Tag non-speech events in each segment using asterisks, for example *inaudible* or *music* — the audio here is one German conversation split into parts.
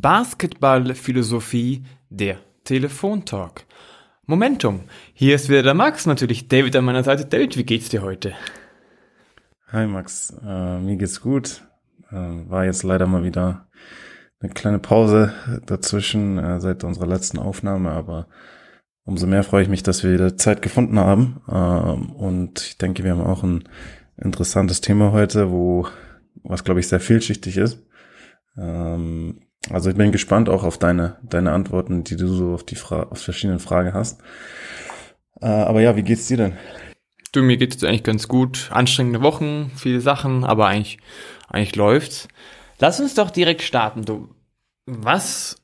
Basketballphilosophie, der Telefontalk. Momentum. Hier ist wieder der Max, natürlich David an meiner Seite. David, wie geht's dir heute? Hi Max, äh, mir geht's gut. Äh, war jetzt leider mal wieder eine kleine Pause dazwischen äh, seit unserer letzten Aufnahme, aber umso mehr freue ich mich, dass wir wieder Zeit gefunden haben. Ähm, und ich denke, wir haben auch ein interessantes Thema heute, wo was glaube ich sehr vielschichtig ist. Ähm, also ich bin gespannt auch auf deine, deine Antworten, die du so auf die Fra auf verschiedenen Fragen hast. Äh, aber ja, wie geht's dir denn? Du, mir geht's eigentlich ganz gut. Anstrengende Wochen, viele Sachen, aber eigentlich, eigentlich läuft's. Lass uns doch direkt starten. Du, was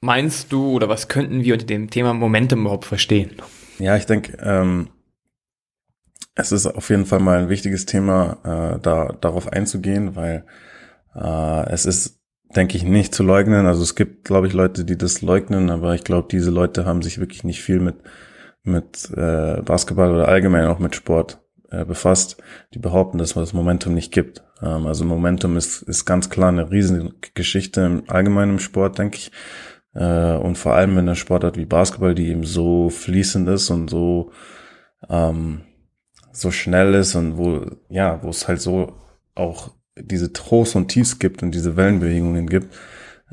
meinst du oder was könnten wir unter dem Thema Momentum überhaupt verstehen? Ja, ich denke, ähm, es ist auf jeden Fall mal ein wichtiges Thema, äh, da darauf einzugehen, weil äh, es ist denke ich, nicht zu leugnen. Also es gibt, glaube ich, Leute, die das leugnen, aber ich glaube, diese Leute haben sich wirklich nicht viel mit, mit äh, Basketball oder allgemein auch mit Sport äh, befasst. Die behaupten, dass man das Momentum nicht gibt. Ähm, also Momentum ist, ist ganz klar eine riesige Geschichte im allgemeinen Sport, denke ich. Äh, und vor allem in einer Sportart wie Basketball, die eben so fließend ist und so, ähm, so schnell ist und wo, ja, wo es halt so auch diese Trost und Tiefs gibt und diese Wellenbewegungen gibt.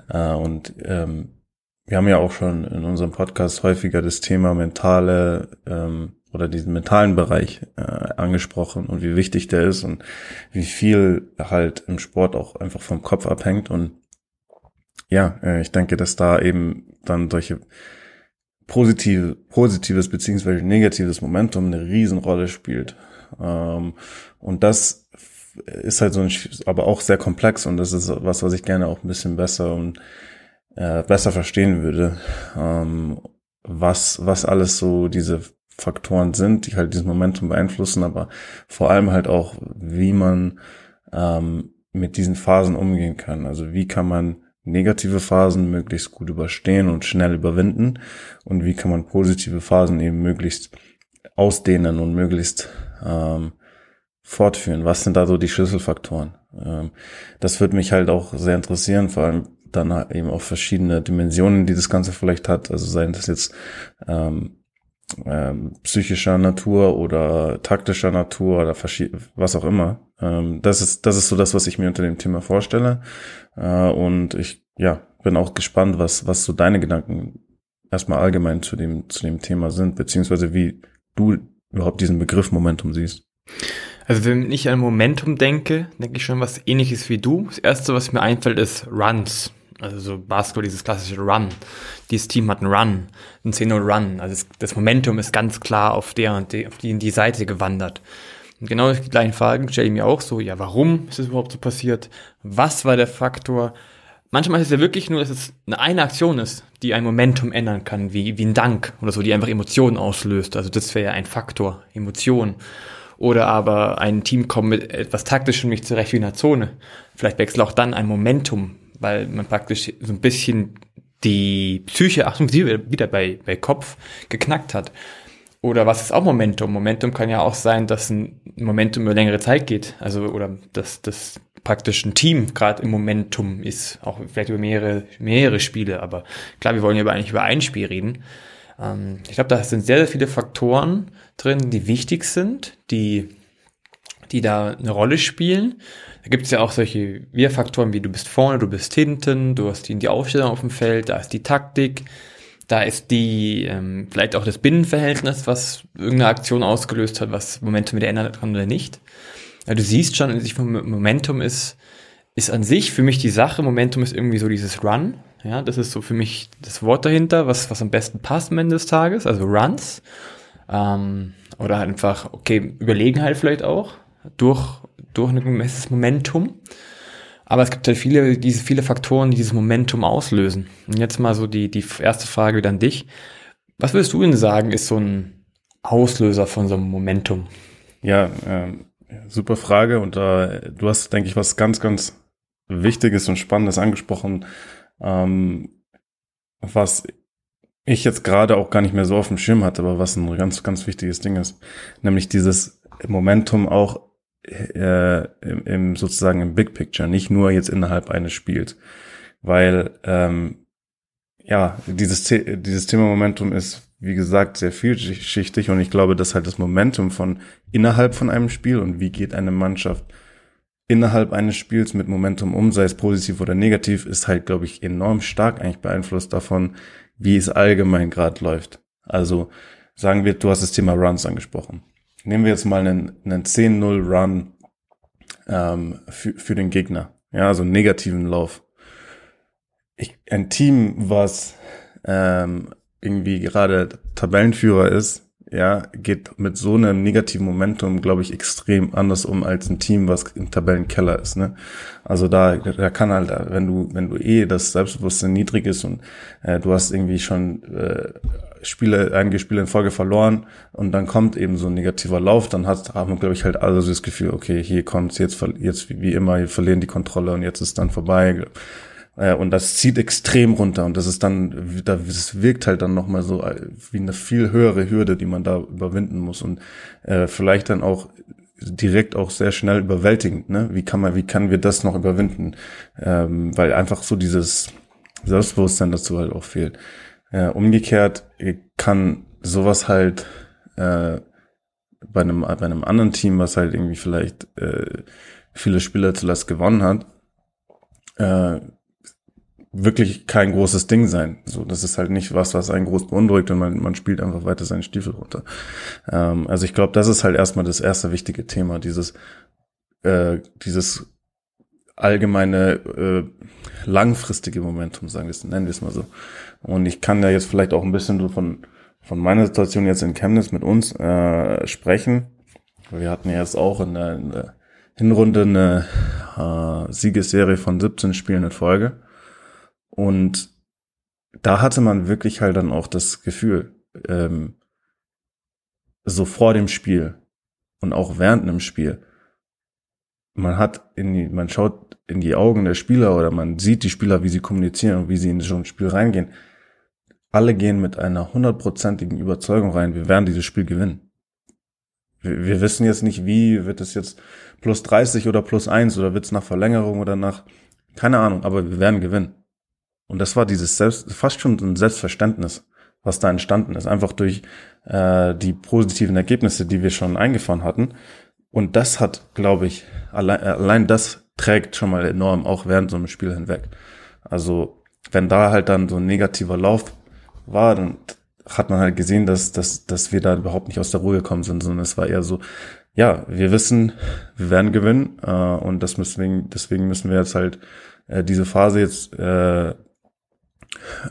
Äh, und ähm, wir haben ja auch schon in unserem Podcast häufiger das Thema mentale ähm, oder diesen mentalen Bereich äh, angesprochen und wie wichtig der ist und wie viel halt im Sport auch einfach vom Kopf abhängt. Und ja, äh, ich denke, dass da eben dann solche positive, positives beziehungsweise negatives Momentum eine Riesenrolle spielt. Ähm, und das ist halt so ein, aber auch sehr komplex und das ist was, was ich gerne auch ein bisschen besser und äh, besser verstehen würde, ähm, was, was alles so diese Faktoren sind, die halt dieses Momentum beeinflussen, aber vor allem halt auch, wie man ähm, mit diesen Phasen umgehen kann. Also wie kann man negative Phasen möglichst gut überstehen und schnell überwinden und wie kann man positive Phasen eben möglichst ausdehnen und möglichst ähm, fortführen? Was sind da so die Schlüsselfaktoren? Ähm, das würde mich halt auch sehr interessieren, vor allem dann halt eben auch verschiedene Dimensionen, die das Ganze vielleicht hat. Also seien das jetzt ähm, ähm, psychischer Natur oder taktischer Natur oder was auch immer. Ähm, das ist das ist so das, was ich mir unter dem Thema vorstelle. Äh, und ich ja bin auch gespannt, was was so deine Gedanken erstmal allgemein zu dem zu dem Thema sind, beziehungsweise wie du überhaupt diesen Begriff Momentum siehst. Also wenn ich an Momentum denke, denke ich schon was ähnliches wie du. Das erste, was mir einfällt, ist Runs. Also so Basketball, dieses klassische Run. Dieses Team hat einen Run, einen 10 Run. Also das Momentum ist ganz klar auf der und die, auf die, in die Seite gewandert. Und genau die gleichen Fragen stelle ich mir auch so, ja, warum ist es überhaupt so passiert? Was war der Faktor? Manchmal ist es ja wirklich nur, dass es eine, eine Aktion ist, die ein Momentum ändern kann, wie, wie ein Dank oder so, die einfach Emotionen auslöst. Also das wäre ja ein Faktor, Emotion. Oder aber ein Team kommt mit etwas taktischem nicht zurecht wie in der Zone. Vielleicht wechselt auch dann ein Momentum, weil man praktisch so ein bisschen die Psyche, Achtung, sie wieder bei, bei Kopf geknackt hat. Oder was ist auch Momentum? Momentum kann ja auch sein, dass ein Momentum über längere Zeit geht. Also, oder dass das praktisch ein Team gerade im Momentum ist. Auch vielleicht über mehrere, mehrere Spiele. Aber klar, wir wollen ja eigentlich über ein Spiel reden. Ähm, ich glaube, da sind sehr, sehr viele Faktoren drin, die wichtig sind, die, die da eine Rolle spielen. Da gibt es ja auch solche Wir-Faktoren wie du bist vorne, du bist hinten, du hast die, die Aufstellung auf dem Feld, da ist die Taktik, da ist die, ähm, vielleicht auch das Binnenverhältnis, was irgendeine Aktion ausgelöst hat, was Momentum wieder ändern kann oder nicht. Ja, du siehst schon, Momentum ist, ist an sich für mich die Sache. Momentum ist irgendwie so dieses Run. Ja, das ist so für mich das Wort dahinter, was, was am besten passt am Ende des Tages. Also Runs. Ähm, oder halt einfach, okay, Überlegenheit vielleicht auch. Durch, durch ein gemessenes Momentum. Aber es gibt halt viele, diese viele Faktoren, die dieses Momentum auslösen. Und jetzt mal so die, die erste Frage wieder an dich. Was würdest du denn sagen, ist so ein Auslöser von so einem Momentum? Ja, ähm, super Frage. Und äh, du hast, denke ich, was ganz, ganz Wichtiges und Spannendes angesprochen, ähm, was ich jetzt gerade auch gar nicht mehr so auf dem Schirm hatte, aber was ein ganz, ganz wichtiges Ding ist, nämlich dieses Momentum auch äh, im, im sozusagen im Big Picture, nicht nur jetzt innerhalb eines Spiels. weil ähm, ja, dieses, dieses Thema Momentum ist, wie gesagt, sehr vielschichtig und ich glaube, dass halt das Momentum von innerhalb von einem Spiel und wie geht eine Mannschaft innerhalb eines Spiels mit Momentum um, sei es positiv oder negativ, ist halt, glaube ich, enorm stark eigentlich beeinflusst davon, wie es allgemein gerade läuft. Also sagen wir, du hast das Thema Runs angesprochen. Nehmen wir jetzt mal einen, einen 10-0 Run ähm, für, für den Gegner. Ja, also einen negativen Lauf. Ich, ein Team, was ähm, irgendwie gerade Tabellenführer ist, ja, geht mit so einem negativen Momentum, glaube ich, extrem anders um als ein Team, was im Tabellenkeller ist. Ne? Also da, da kann halt, wenn du, wenn du eh das Selbstbewusstsein niedrig ist und äh, du hast irgendwie schon äh, Spiele, einige Spiele in Folge verloren und dann kommt eben so ein negativer Lauf, dann hat, haben glaube ich, halt alle das Gefühl, okay, hier kommt's jetzt, jetzt wie immer, wir verlieren die Kontrolle und jetzt ist dann vorbei. Äh, und das zieht extrem runter und das ist dann, das wirkt halt dann nochmal so äh, wie eine viel höhere Hürde, die man da überwinden muss und äh, vielleicht dann auch direkt auch sehr schnell überwältigend. Ne? Wie kann man, wie kann wir das noch überwinden? Ähm, weil einfach so dieses Selbstbewusstsein dazu halt auch fehlt. Äh, umgekehrt kann sowas halt äh, bei einem bei einem anderen Team, was halt irgendwie vielleicht äh, viele Spieler zuletzt gewonnen hat, wirklich kein großes Ding sein. So, das ist halt nicht was, was einen groß beunruhigt und man, man spielt einfach weiter seinen Stiefel runter. Ähm, also ich glaube, das ist halt erstmal das erste wichtige Thema, dieses, äh, dieses allgemeine äh, langfristige Momentum, sagen wir es, nennen wir es mal so. Und ich kann ja jetzt vielleicht auch ein bisschen so von, von meiner Situation jetzt in Chemnitz mit uns äh, sprechen. Wir hatten ja jetzt auch in der, in der Hinrunde eine äh, Siegesserie von 17 Spielen in Folge. Und da hatte man wirklich halt dann auch das Gefühl, ähm, so vor dem Spiel und auch während einem Spiel, man hat in die, man schaut in die Augen der Spieler oder man sieht die Spieler, wie sie kommunizieren und wie sie in so ein Spiel reingehen. Alle gehen mit einer hundertprozentigen Überzeugung rein, wir werden dieses Spiel gewinnen. Wir, wir wissen jetzt nicht, wie, wird es jetzt plus 30 oder plus 1 oder wird es nach Verlängerung oder nach, keine Ahnung, aber wir werden gewinnen. Und das war dieses Selbst, fast schon ein Selbstverständnis, was da entstanden ist, einfach durch äh, die positiven Ergebnisse, die wir schon eingefahren hatten. Und das hat, glaube ich, allein, allein das trägt schon mal enorm, auch während so einem Spiel hinweg. Also wenn da halt dann so ein negativer Lauf war, dann hat man halt gesehen, dass, dass, dass wir da überhaupt nicht aus der Ruhe gekommen sind, sondern es war eher so, ja, wir wissen, wir werden gewinnen äh, und das müssen, deswegen müssen wir jetzt halt äh, diese Phase jetzt äh,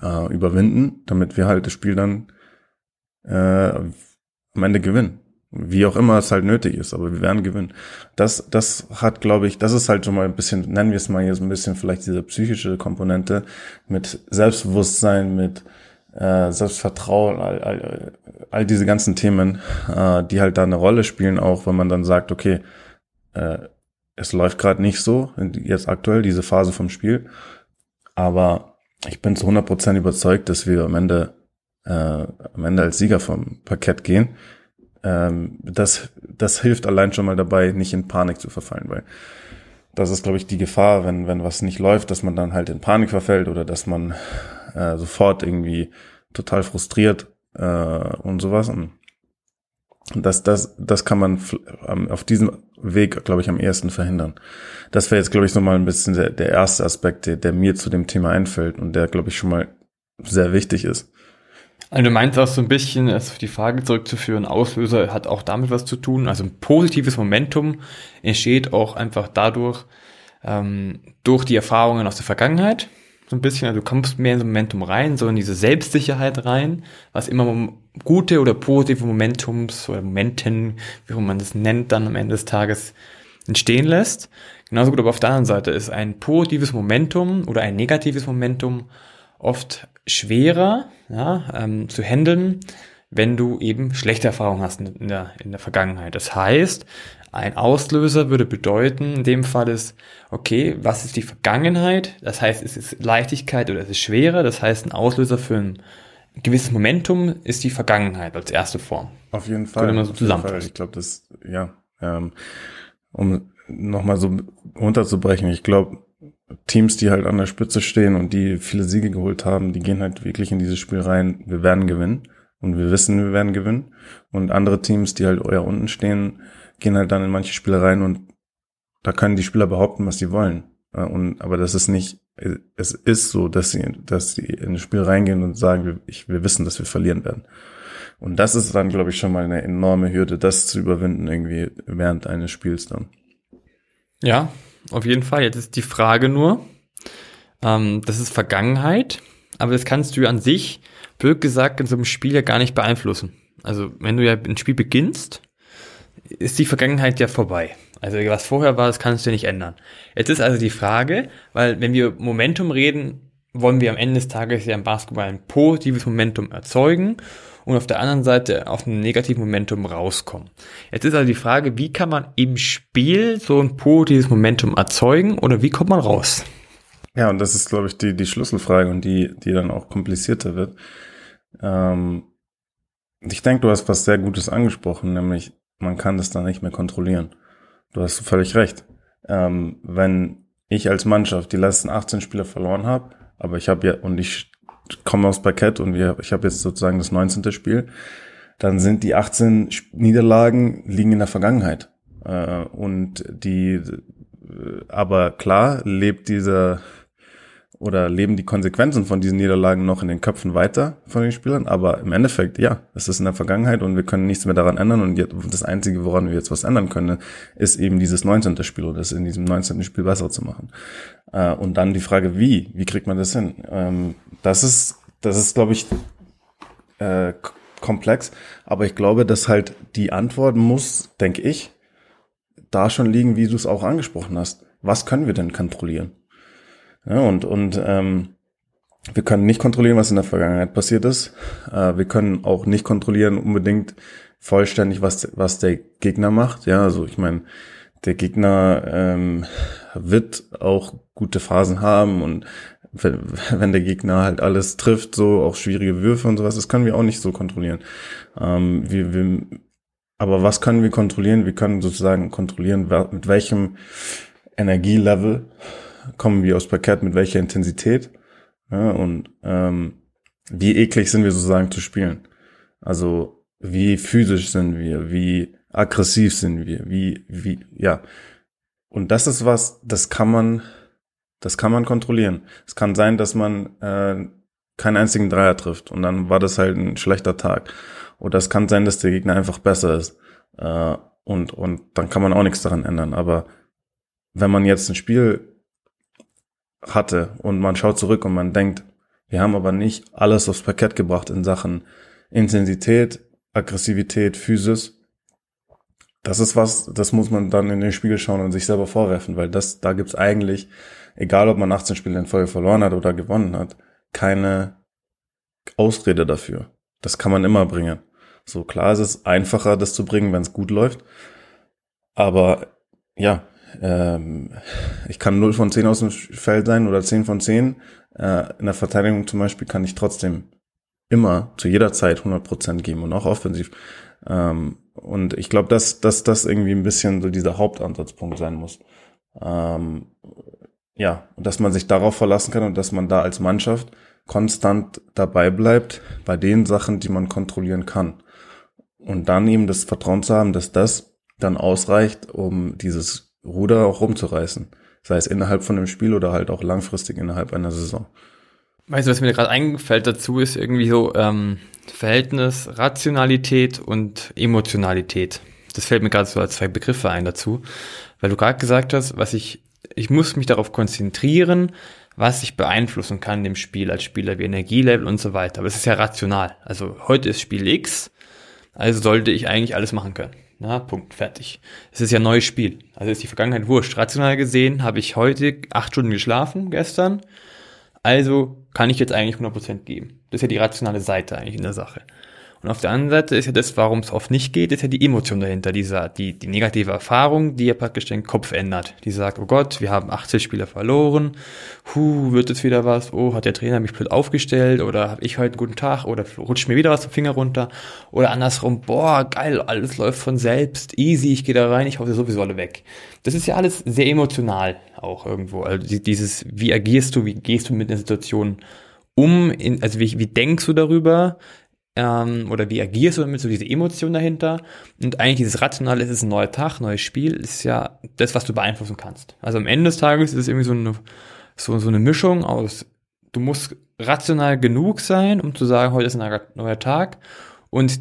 äh, überwinden, damit wir halt das Spiel dann äh, am Ende gewinnen. Wie auch immer es halt nötig ist, aber wir werden gewinnen. Das, das hat, glaube ich, das ist halt schon mal ein bisschen, nennen wir es mal so ein bisschen vielleicht diese psychische Komponente mit Selbstbewusstsein, mit äh, Selbstvertrauen, all, all, all diese ganzen Themen, äh, die halt da eine Rolle spielen, auch wenn man dann sagt, okay, äh, es läuft gerade nicht so, jetzt aktuell, diese Phase vom Spiel, aber ich bin zu 100% überzeugt, dass wir am Ende, äh, am Ende als Sieger vom Parkett gehen. Ähm, das, das hilft allein schon mal dabei, nicht in Panik zu verfallen, weil das ist, glaube ich, die Gefahr, wenn, wenn was nicht läuft, dass man dann halt in Panik verfällt oder dass man äh, sofort irgendwie total frustriert äh, und sowas. Und das, das, das kann man auf diesem Weg, glaube ich, am ehesten verhindern. Das wäre jetzt, glaube ich, so mal ein bisschen der, der erste Aspekt, der, der mir zu dem Thema einfällt und der, glaube ich, schon mal sehr wichtig ist. Also du meinst auch so ein bisschen, es auf die Frage zurückzuführen, Auslöser hat auch damit was zu tun. Also ein positives Momentum entsteht auch einfach dadurch, ähm, durch die Erfahrungen aus der Vergangenheit. So ein bisschen, also du kommst mehr in so Momentum rein, so in diese Selbstsicherheit rein, was immer gute oder positive Momentums oder Momenten, wie man das nennt, dann am Ende des Tages entstehen lässt. Genauso gut aber auf der anderen Seite ist ein positives Momentum oder ein negatives Momentum oft schwerer ja, ähm, zu handeln, wenn du eben schlechte Erfahrungen hast in der, in der Vergangenheit. Das heißt, ein Auslöser würde bedeuten, in dem Fall ist, okay, was ist die Vergangenheit? Das heißt, ist es Leichtigkeit oder ist es Schwere? Das heißt, ein Auslöser für ein gewisses Momentum ist die Vergangenheit als erste Form. Auf jeden Fall. Man so Ich glaube, das, ja, ähm, um nochmal so runterzubrechen, ich glaube, Teams, die halt an der Spitze stehen und die viele Siege geholt haben, die gehen halt wirklich in dieses Spiel rein, wir werden gewinnen und wir wissen, wir werden gewinnen. Und andere Teams, die halt eher unten stehen, gehen halt dann in manche Spiele rein und da können die Spieler behaupten, was sie wollen. Und, aber das ist nicht, es ist so, dass sie, dass sie in das Spiel reingehen und sagen, wir, ich, wir wissen, dass wir verlieren werden. Und das ist dann, glaube ich, schon mal eine enorme Hürde, das zu überwinden irgendwie während eines Spiels dann. Ja, auf jeden Fall. Jetzt ist die Frage nur, ähm, das ist Vergangenheit, aber das kannst du an sich, blöd gesagt, in so einem Spiel ja gar nicht beeinflussen. Also wenn du ja ein Spiel beginnst, ist die Vergangenheit ja vorbei. Also was vorher war, das kannst du nicht ändern. Jetzt ist also die Frage, weil wenn wir Momentum reden, wollen wir am Ende des Tages ja im Basketball ein positives Momentum erzeugen und auf der anderen Seite auf ein negatives Momentum rauskommen. Jetzt ist also die Frage, wie kann man im Spiel so ein positives Momentum erzeugen oder wie kommt man raus? Ja, und das ist, glaube ich, die, die Schlüsselfrage und die, die dann auch komplizierter wird. Ähm, ich denke, du hast was sehr Gutes angesprochen, nämlich man kann das dann nicht mehr kontrollieren. Du hast völlig recht. Ähm, wenn ich als Mannschaft die letzten 18 Spiele verloren habe, aber ich habe ja, und ich komme aus Parkett und wir, ich habe jetzt sozusagen das 19. Spiel, dann sind die 18 Niederlagen liegen in der Vergangenheit. Äh, und die, äh, aber klar lebt dieser oder leben die Konsequenzen von diesen Niederlagen noch in den Köpfen weiter von den Spielern. Aber im Endeffekt, ja, es ist in der Vergangenheit und wir können nichts mehr daran ändern. Und jetzt, das Einzige, woran wir jetzt was ändern können, ist eben dieses 19. Spiel oder das in diesem 19. Spiel besser zu machen. Äh, und dann die Frage, wie? Wie kriegt man das hin? Ähm, das ist, das ist, glaube ich, äh, komplex. Aber ich glaube, dass halt die Antwort muss, denke ich, da schon liegen, wie du es auch angesprochen hast. Was können wir denn kontrollieren? Ja, und und ähm, wir können nicht kontrollieren, was in der Vergangenheit passiert ist. Äh, wir können auch nicht kontrollieren unbedingt vollständig, was, was der Gegner macht. Ja, also ich meine, der Gegner ähm, wird auch gute Phasen haben und wenn, wenn der Gegner halt alles trifft, so auch schwierige Würfe und sowas, das können wir auch nicht so kontrollieren. Ähm, wir, wir, aber was können wir kontrollieren? Wir können sozusagen kontrollieren, mit welchem Energielevel kommen wir aus Parkett, mit welcher Intensität ja, und ähm, wie eklig sind wir sozusagen zu spielen. Also wie physisch sind wir, wie aggressiv sind wir, wie, wie, ja. Und das ist was, das kann man, das kann man kontrollieren. Es kann sein, dass man äh, keinen einzigen Dreier trifft und dann war das halt ein schlechter Tag. Oder es kann sein, dass der Gegner einfach besser ist. Äh, und, und dann kann man auch nichts daran ändern. Aber wenn man jetzt ein Spiel hatte und man schaut zurück und man denkt, wir haben aber nicht alles aufs Parkett gebracht in Sachen Intensität, Aggressivität, Physis. Das ist was, das muss man dann in den Spiegel schauen und sich selber vorwerfen, weil das, da gibt's eigentlich, egal ob man 18 Spiele in Folge verloren hat oder gewonnen hat, keine Ausrede dafür. Das kann man immer bringen. So klar ist es einfacher, das zu bringen, wenn es gut läuft. Aber ja, ähm, ich kann 0 von 10 aus dem Feld sein oder 10 von 10. Äh, in der Verteidigung zum Beispiel kann ich trotzdem immer zu jeder Zeit 100% geben und auch offensiv. Ähm, und ich glaube, dass, dass das irgendwie ein bisschen so dieser Hauptansatzpunkt sein muss. Ähm, ja, und dass man sich darauf verlassen kann und dass man da als Mannschaft konstant dabei bleibt bei den Sachen, die man kontrollieren kann. Und dann eben das Vertrauen zu haben, dass das dann ausreicht, um dieses Ruder auch rumzureißen. Sei es innerhalb von einem Spiel oder halt auch langfristig innerhalb einer Saison. Weißt du, was mir gerade eingefällt dazu ist irgendwie so ähm, Verhältnis Rationalität und Emotionalität. Das fällt mir gerade so als zwei Begriffe ein dazu, weil du gerade gesagt hast, was ich ich muss mich darauf konzentrieren, was ich beeinflussen kann in dem Spiel als Spieler wie Energielevel und so weiter. Aber es ist ja rational. Also heute ist Spiel X, also sollte ich eigentlich alles machen können. Na, Punkt, fertig. Es ist ja ein neues Spiel. Also ist die Vergangenheit wurscht. Rational gesehen habe ich heute acht Stunden geschlafen gestern. Also kann ich jetzt eigentlich 100% geben. Das ist ja die rationale Seite eigentlich in der Sache. Und auf der anderen Seite ist ja das, warum es oft nicht geht, ist ja die Emotion dahinter, dieser, die, die negative Erfahrung, die ja praktisch den Kopf ändert. Die sagt, oh Gott, wir haben 80 Spieler verloren, hu, wird es wieder was, oh, hat der Trainer mich blöd aufgestellt? Oder habe ich heute einen guten Tag? Oder rutscht mir wieder was vom Finger runter? Oder andersrum, boah, geil, alles läuft von selbst, easy, ich gehe da rein, ich sie sowieso alle weg. Das ist ja alles sehr emotional auch irgendwo. Also dieses, wie agierst du, wie gehst du mit der Situation um, in, also wie, wie denkst du darüber, ähm, oder wie agierst du damit, so diese Emotion dahinter. Und eigentlich dieses Rationale, es ist ein neuer Tag, neues Spiel, ist ja das, was du beeinflussen kannst. Also am Ende des Tages ist es irgendwie so eine, so, so eine Mischung aus, du musst rational genug sein, um zu sagen, heute ist ein neuer Tag. Und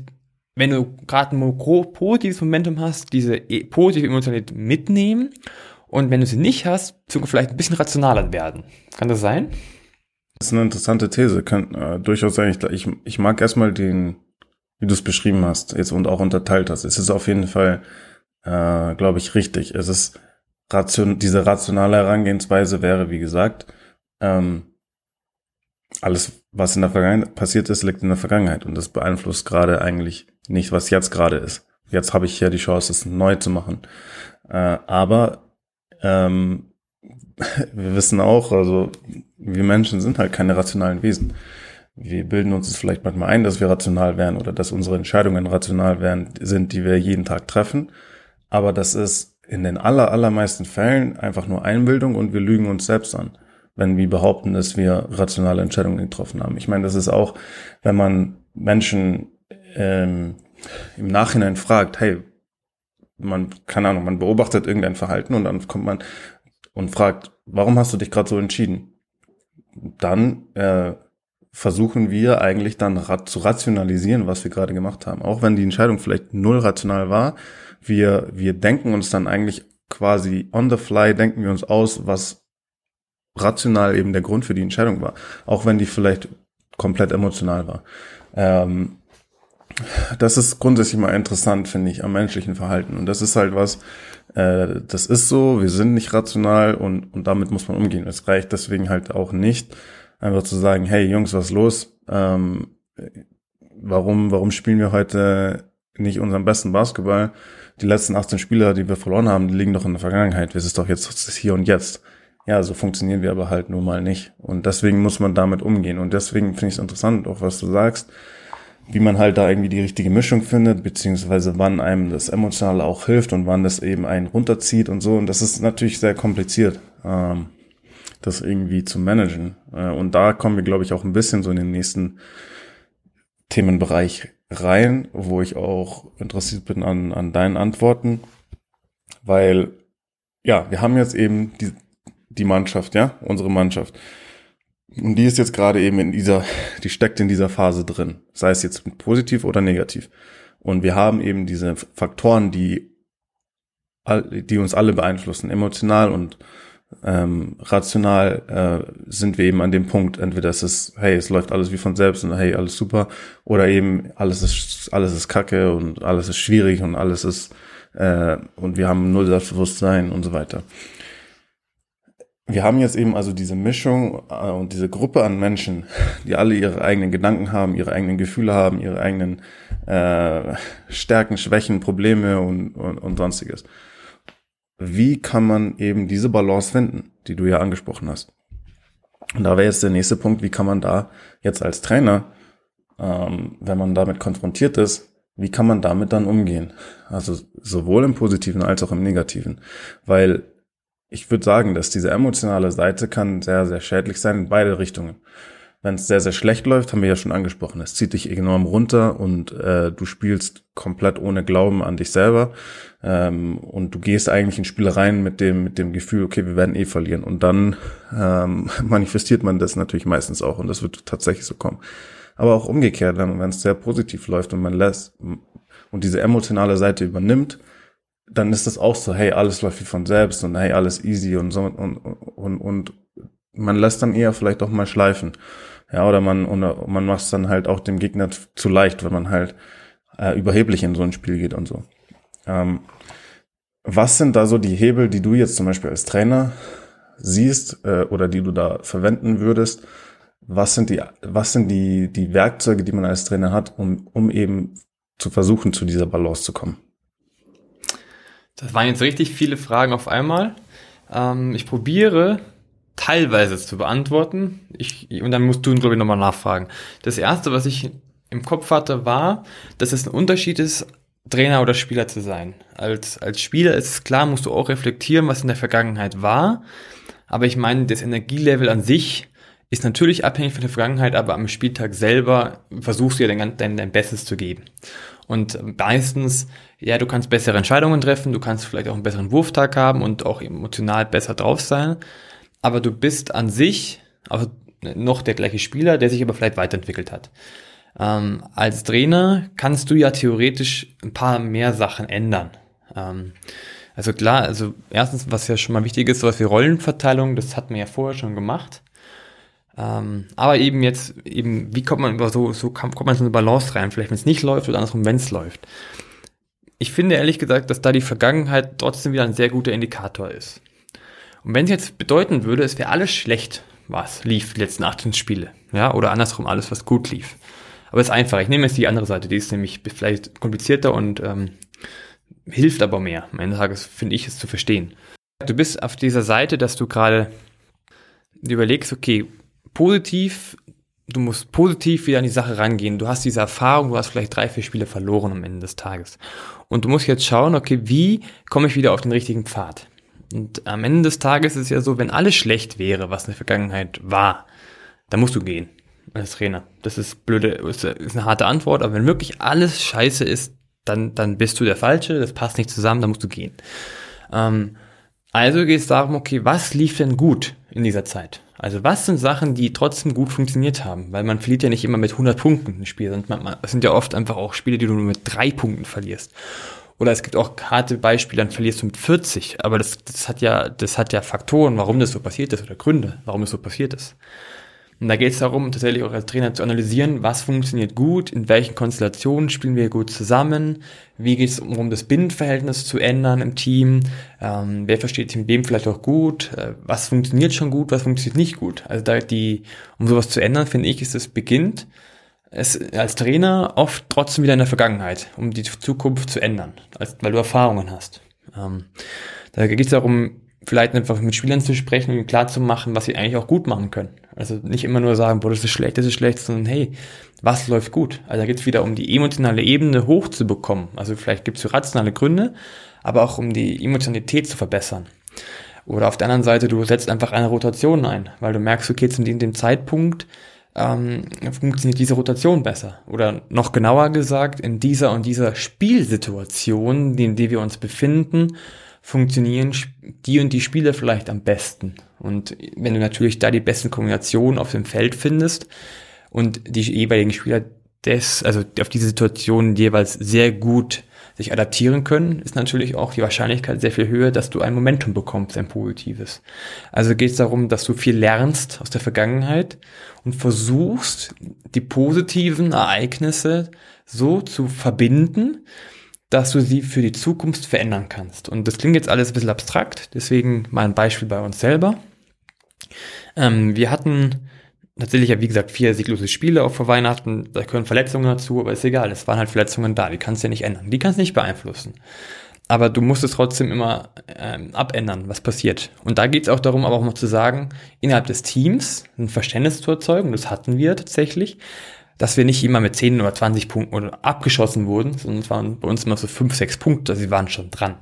wenn du gerade ein positives Momentum hast, diese e, positive Emotionalität mitnehmen. Und wenn du sie nicht hast, vielleicht ein bisschen rationaler werden. Kann das sein? Das ist eine interessante These, kann äh, durchaus sein. Ich, ich, ich mag erstmal den, wie du es beschrieben hast, jetzt und auch unterteilt hast. Es ist auf jeden Fall, äh, glaube ich, richtig. Es ist ration, diese rationale Herangehensweise wäre, wie gesagt, ähm, alles, was in der Vergangenheit passiert ist, liegt in der Vergangenheit und das beeinflusst gerade eigentlich nicht, was jetzt gerade ist. Jetzt habe ich ja die Chance, es neu zu machen. Äh, aber ähm, *laughs* wir wissen auch, also wir Menschen sind halt keine rationalen Wesen. Wir bilden uns es vielleicht manchmal ein, dass wir rational wären oder dass unsere Entscheidungen rational wären, sind, die wir jeden Tag treffen. Aber das ist in den aller, allermeisten Fällen einfach nur Einbildung und wir lügen uns selbst an, wenn wir behaupten, dass wir rationale Entscheidungen getroffen haben. Ich meine, das ist auch, wenn man Menschen ähm, im Nachhinein fragt, hey, man, keine Ahnung, man beobachtet irgendein Verhalten und dann kommt man und fragt, warum hast du dich gerade so entschieden? Dann äh, versuchen wir eigentlich dann zu rationalisieren, was wir gerade gemacht haben. Auch wenn die Entscheidung vielleicht null rational war, wir, wir denken uns dann eigentlich quasi on the fly, denken wir uns aus, was rational eben der Grund für die Entscheidung war. Auch wenn die vielleicht komplett emotional war. Ähm, das ist grundsätzlich mal interessant, finde ich, am menschlichen Verhalten. Und das ist halt was, äh, das ist so, wir sind nicht rational und, und damit muss man umgehen. Es reicht deswegen halt auch nicht, einfach zu sagen, hey Jungs, was los? Ähm, warum, warum spielen wir heute nicht unseren besten Basketball? Die letzten 18 Spieler, die wir verloren haben, die liegen doch in der Vergangenheit. Wir sind doch jetzt das hier und jetzt. Ja, so funktionieren wir aber halt nun mal nicht. Und deswegen muss man damit umgehen. Und deswegen finde ich es interessant, auch was du sagst wie man halt da irgendwie die richtige Mischung findet, beziehungsweise wann einem das Emotionale auch hilft und wann das eben einen runterzieht und so. Und das ist natürlich sehr kompliziert, ähm, das irgendwie zu managen. Äh, und da kommen wir, glaube ich, auch ein bisschen so in den nächsten Themenbereich rein, wo ich auch interessiert bin an, an deinen Antworten. Weil, ja, wir haben jetzt eben die, die Mannschaft, ja, unsere Mannschaft. Und die ist jetzt gerade eben in dieser, die steckt in dieser Phase drin, sei es jetzt positiv oder negativ. Und wir haben eben diese Faktoren, die, die uns alle beeinflussen, emotional und ähm, rational äh, sind wir eben an dem Punkt, entweder es ist, hey, es läuft alles wie von selbst und hey, alles super, oder eben alles ist, alles ist kacke und alles ist schwierig und alles ist, äh, und wir haben null Selbstbewusstsein und so weiter wir haben jetzt eben also diese Mischung äh, und diese Gruppe an Menschen, die alle ihre eigenen Gedanken haben, ihre eigenen Gefühle haben, ihre eigenen äh, Stärken, Schwächen, Probleme und, und, und sonstiges. Wie kann man eben diese Balance finden, die du ja angesprochen hast? Und da wäre jetzt der nächste Punkt, wie kann man da jetzt als Trainer, ähm, wenn man damit konfrontiert ist, wie kann man damit dann umgehen? Also sowohl im Positiven als auch im Negativen. Weil ich würde sagen, dass diese emotionale Seite kann sehr, sehr schädlich sein in beide Richtungen. Wenn es sehr, sehr schlecht läuft, haben wir ja schon angesprochen, es zieht dich enorm runter und äh, du spielst komplett ohne Glauben an dich selber ähm, und du gehst eigentlich in Spielereien mit dem, mit dem Gefühl, okay, wir werden eh verlieren und dann ähm, *laughs* manifestiert man das natürlich meistens auch und das wird tatsächlich so kommen. Aber auch umgekehrt, wenn es sehr positiv läuft und man lässt und diese emotionale Seite übernimmt, dann ist das auch so, hey, alles läuft wie von selbst und hey, alles easy und so und, und, und man lässt dann eher vielleicht auch mal schleifen. Ja, oder man, oder man macht es dann halt auch dem Gegner zu leicht, wenn man halt äh, überheblich in so ein Spiel geht und so. Ähm, was sind da so die Hebel, die du jetzt zum Beispiel als Trainer siehst äh, oder die du da verwenden würdest, was sind die, was sind die, die Werkzeuge, die man als Trainer hat, um, um eben zu versuchen, zu dieser Balance zu kommen? Das waren jetzt richtig viele Fragen auf einmal. Ähm, ich probiere teilweise zu beantworten. Ich, und dann musst du, glaube ich, nochmal nachfragen. Das erste, was ich im Kopf hatte, war, dass es ein Unterschied ist, Trainer oder Spieler zu sein. Als, als Spieler ist es klar, musst du auch reflektieren, was in der Vergangenheit war. Aber ich meine, das Energielevel an sich ist natürlich abhängig von der Vergangenheit, aber am Spieltag selber versuchst du ja dein, dein, dein Bestes zu geben. Und meistens, ja, du kannst bessere Entscheidungen treffen, du kannst vielleicht auch einen besseren Wurftag haben und auch emotional besser drauf sein. Aber du bist an sich auch noch der gleiche Spieler, der sich aber vielleicht weiterentwickelt hat. Ähm, als Trainer kannst du ja theoretisch ein paar mehr Sachen ändern. Ähm, also klar, also erstens, was ja schon mal wichtig ist, sowas wie Rollenverteilung, das hat man ja vorher schon gemacht. Ähm, aber eben jetzt, eben, wie kommt man über so, so kommt man so eine Balance rein? Vielleicht, wenn es nicht läuft oder andersrum, wenn es läuft. Ich finde ehrlich gesagt, dass da die Vergangenheit trotzdem wieder ein sehr guter Indikator ist. Und wenn es jetzt bedeuten würde, es wäre alles schlecht, was lief die letzten 18 Spiele, ja, oder andersrum alles, was gut lief. Aber es ist einfach. Ich nehme jetzt die andere Seite, die ist nämlich vielleicht komplizierter und ähm, hilft aber mehr. Am Ende des Tages finde ich es zu verstehen. Du bist auf dieser Seite, dass du gerade überlegst, okay, positiv, du musst positiv wieder an die Sache rangehen. Du hast diese Erfahrung, du hast vielleicht drei, vier Spiele verloren am Ende des Tages. Und du musst jetzt schauen, okay, wie komme ich wieder auf den richtigen Pfad? Und am Ende des Tages ist es ja so, wenn alles schlecht wäre, was in der Vergangenheit war, dann musst du gehen als Trainer. Das ist blöde, ist eine harte Antwort, aber wenn wirklich alles scheiße ist, dann, dann bist du der Falsche, das passt nicht zusammen, dann musst du gehen. Ähm, also geht es darum, okay, was lief denn gut in dieser Zeit? Also was sind Sachen, die trotzdem gut funktioniert haben? Weil man verliert ja nicht immer mit 100 Punkten ein Spiel, sondern es sind ja oft einfach auch Spiele, die du nur mit drei Punkten verlierst. Oder es gibt auch harte Beispiele, dann verlierst du mit 40. Aber das, das hat ja, das hat ja Faktoren, warum das so passiert ist oder Gründe, warum es so passiert ist. Und da geht es darum, tatsächlich auch als Trainer zu analysieren, was funktioniert gut, in welchen Konstellationen spielen wir gut zusammen, wie geht es um, das Binnenverhältnis zu ändern im Team, ähm, wer versteht sich mit wem vielleicht auch gut, äh, was funktioniert schon gut, was funktioniert nicht gut. Also da die, um sowas zu ändern, finde ich, ist es beginnt, es als Trainer oft trotzdem wieder in der Vergangenheit, um die Zukunft zu ändern, als, weil du Erfahrungen hast. Ähm, da geht es darum, vielleicht einfach mit Spielern zu sprechen und klar zu machen, was sie eigentlich auch gut machen können. Also nicht immer nur sagen, boah, das ist schlecht, das ist schlecht, sondern hey, was läuft gut? Also da geht es wieder um die emotionale Ebene hochzubekommen. Also vielleicht gibt es rationale Gründe, aber auch um die Emotionalität zu verbessern. Oder auf der anderen Seite, du setzt einfach eine Rotation ein, weil du merkst, okay, zu dem Zeitpunkt ähm, funktioniert diese Rotation besser. Oder noch genauer gesagt, in dieser und dieser Spielsituation, in der wir uns befinden, funktionieren die und die Spiele vielleicht am besten. Und wenn du natürlich da die besten Kombinationen auf dem Feld findest und die jeweiligen Spieler des, also auf diese Situation jeweils sehr gut sich adaptieren können, ist natürlich auch die Wahrscheinlichkeit sehr viel höher, dass du ein Momentum bekommst, ein positives. Also geht es darum, dass du viel lernst aus der Vergangenheit und versuchst, die positiven Ereignisse so zu verbinden, dass du sie für die Zukunft verändern kannst. Und das klingt jetzt alles ein bisschen abstrakt, deswegen mal ein Beispiel bei uns selber. Ähm, wir hatten tatsächlich ja, wie gesagt, vier sieglose Spiele auch vor Weihnachten. Da gehören Verletzungen dazu, aber ist egal. Es waren halt Verletzungen da. Die kannst du ja nicht ändern. Die kannst du nicht beeinflussen. Aber du musst es trotzdem immer ähm, abändern, was passiert. Und da geht es auch darum, aber auch mal zu sagen, innerhalb des Teams ein Verständnis zu erzeugen. Das hatten wir tatsächlich dass wir nicht immer mit 10 oder 20 Punkten abgeschossen wurden, sondern es waren bei uns immer so 5, 6 Punkte, sie waren schon dran.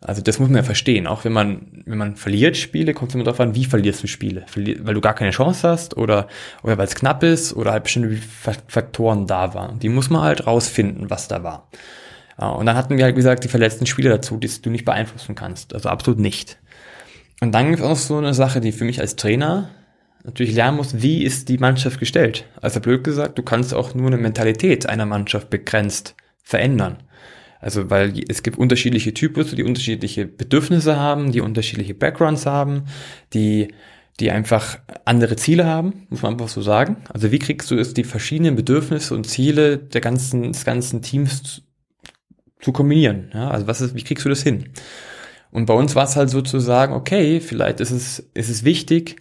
Also das muss man ja verstehen. Auch wenn man, wenn man verliert Spiele, kommt es immer darauf an, wie verlierst du Spiele. Verlier, weil du gar keine Chance hast oder, oder weil es knapp ist oder halt bestimmte Faktoren da waren. Die muss man halt rausfinden, was da war. Und dann hatten wir halt, gesagt, die verletzten Spiele dazu, die du nicht beeinflussen kannst. Also absolut nicht. Und dann gibt es auch noch so eine Sache, die für mich als Trainer natürlich lernen muss, wie ist die Mannschaft gestellt. Also blöd gesagt, du kannst auch nur eine Mentalität einer Mannschaft begrenzt verändern. Also weil es gibt unterschiedliche Typen, die unterschiedliche Bedürfnisse haben, die unterschiedliche Backgrounds haben, die die einfach andere Ziele haben, muss man einfach so sagen. Also wie kriegst du es, die verschiedenen Bedürfnisse und Ziele der ganzen, des ganzen Teams zu, zu kombinieren? Ja, also was ist, wie kriegst du das hin? Und bei uns war es halt so zu sagen, okay, vielleicht ist es, ist es wichtig,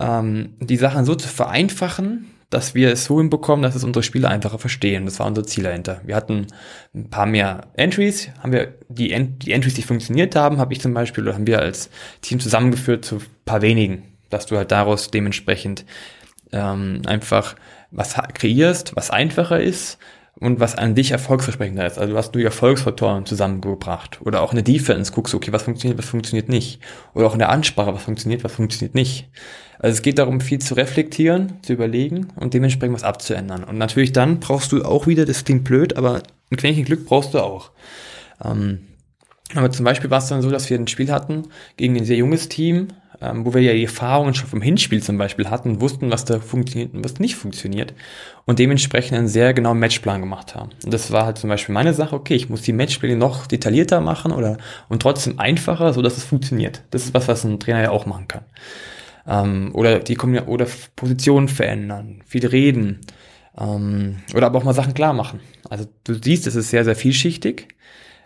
ähm, die Sachen so zu vereinfachen, dass wir es so hinbekommen, dass es unsere Spieler einfacher verstehen. Das war unser Ziel dahinter. Wir hatten ein paar mehr Entries, haben wir die, Ent die Entries, die funktioniert haben, habe ich zum Beispiel, oder haben wir als Team zusammengeführt zu paar wenigen, dass du halt daraus dementsprechend ähm, einfach was kreierst, was einfacher ist, und was an dich erfolgsversprechender ist. Also du hast nur Erfolgsfaktoren zusammengebracht. Oder auch in der Defense guckst okay, was funktioniert, was funktioniert nicht. Oder auch in der Ansprache, was funktioniert, was funktioniert nicht. Also es geht darum, viel zu reflektieren, zu überlegen und dementsprechend was abzuändern. Und natürlich dann brauchst du auch wieder, das klingt blöd, aber ein Quäntchen Glück brauchst du auch. Ähm, aber zum Beispiel war es dann so, dass wir ein Spiel hatten gegen ein sehr junges Team, ähm, wo wir ja die Erfahrungen schon vom Hinspiel zum Beispiel hatten, wussten, was da funktioniert und was nicht funktioniert und dementsprechend einen sehr genauen Matchplan gemacht haben. Und das war halt zum Beispiel meine Sache, okay, ich muss die Matchpläne noch detaillierter machen oder und trotzdem einfacher, so dass es funktioniert. Das ist was, was ein Trainer ja auch machen kann. Ähm, oder die oder Positionen verändern, viel reden ähm, oder aber auch mal Sachen klar machen. Also du siehst, es ist sehr, sehr vielschichtig.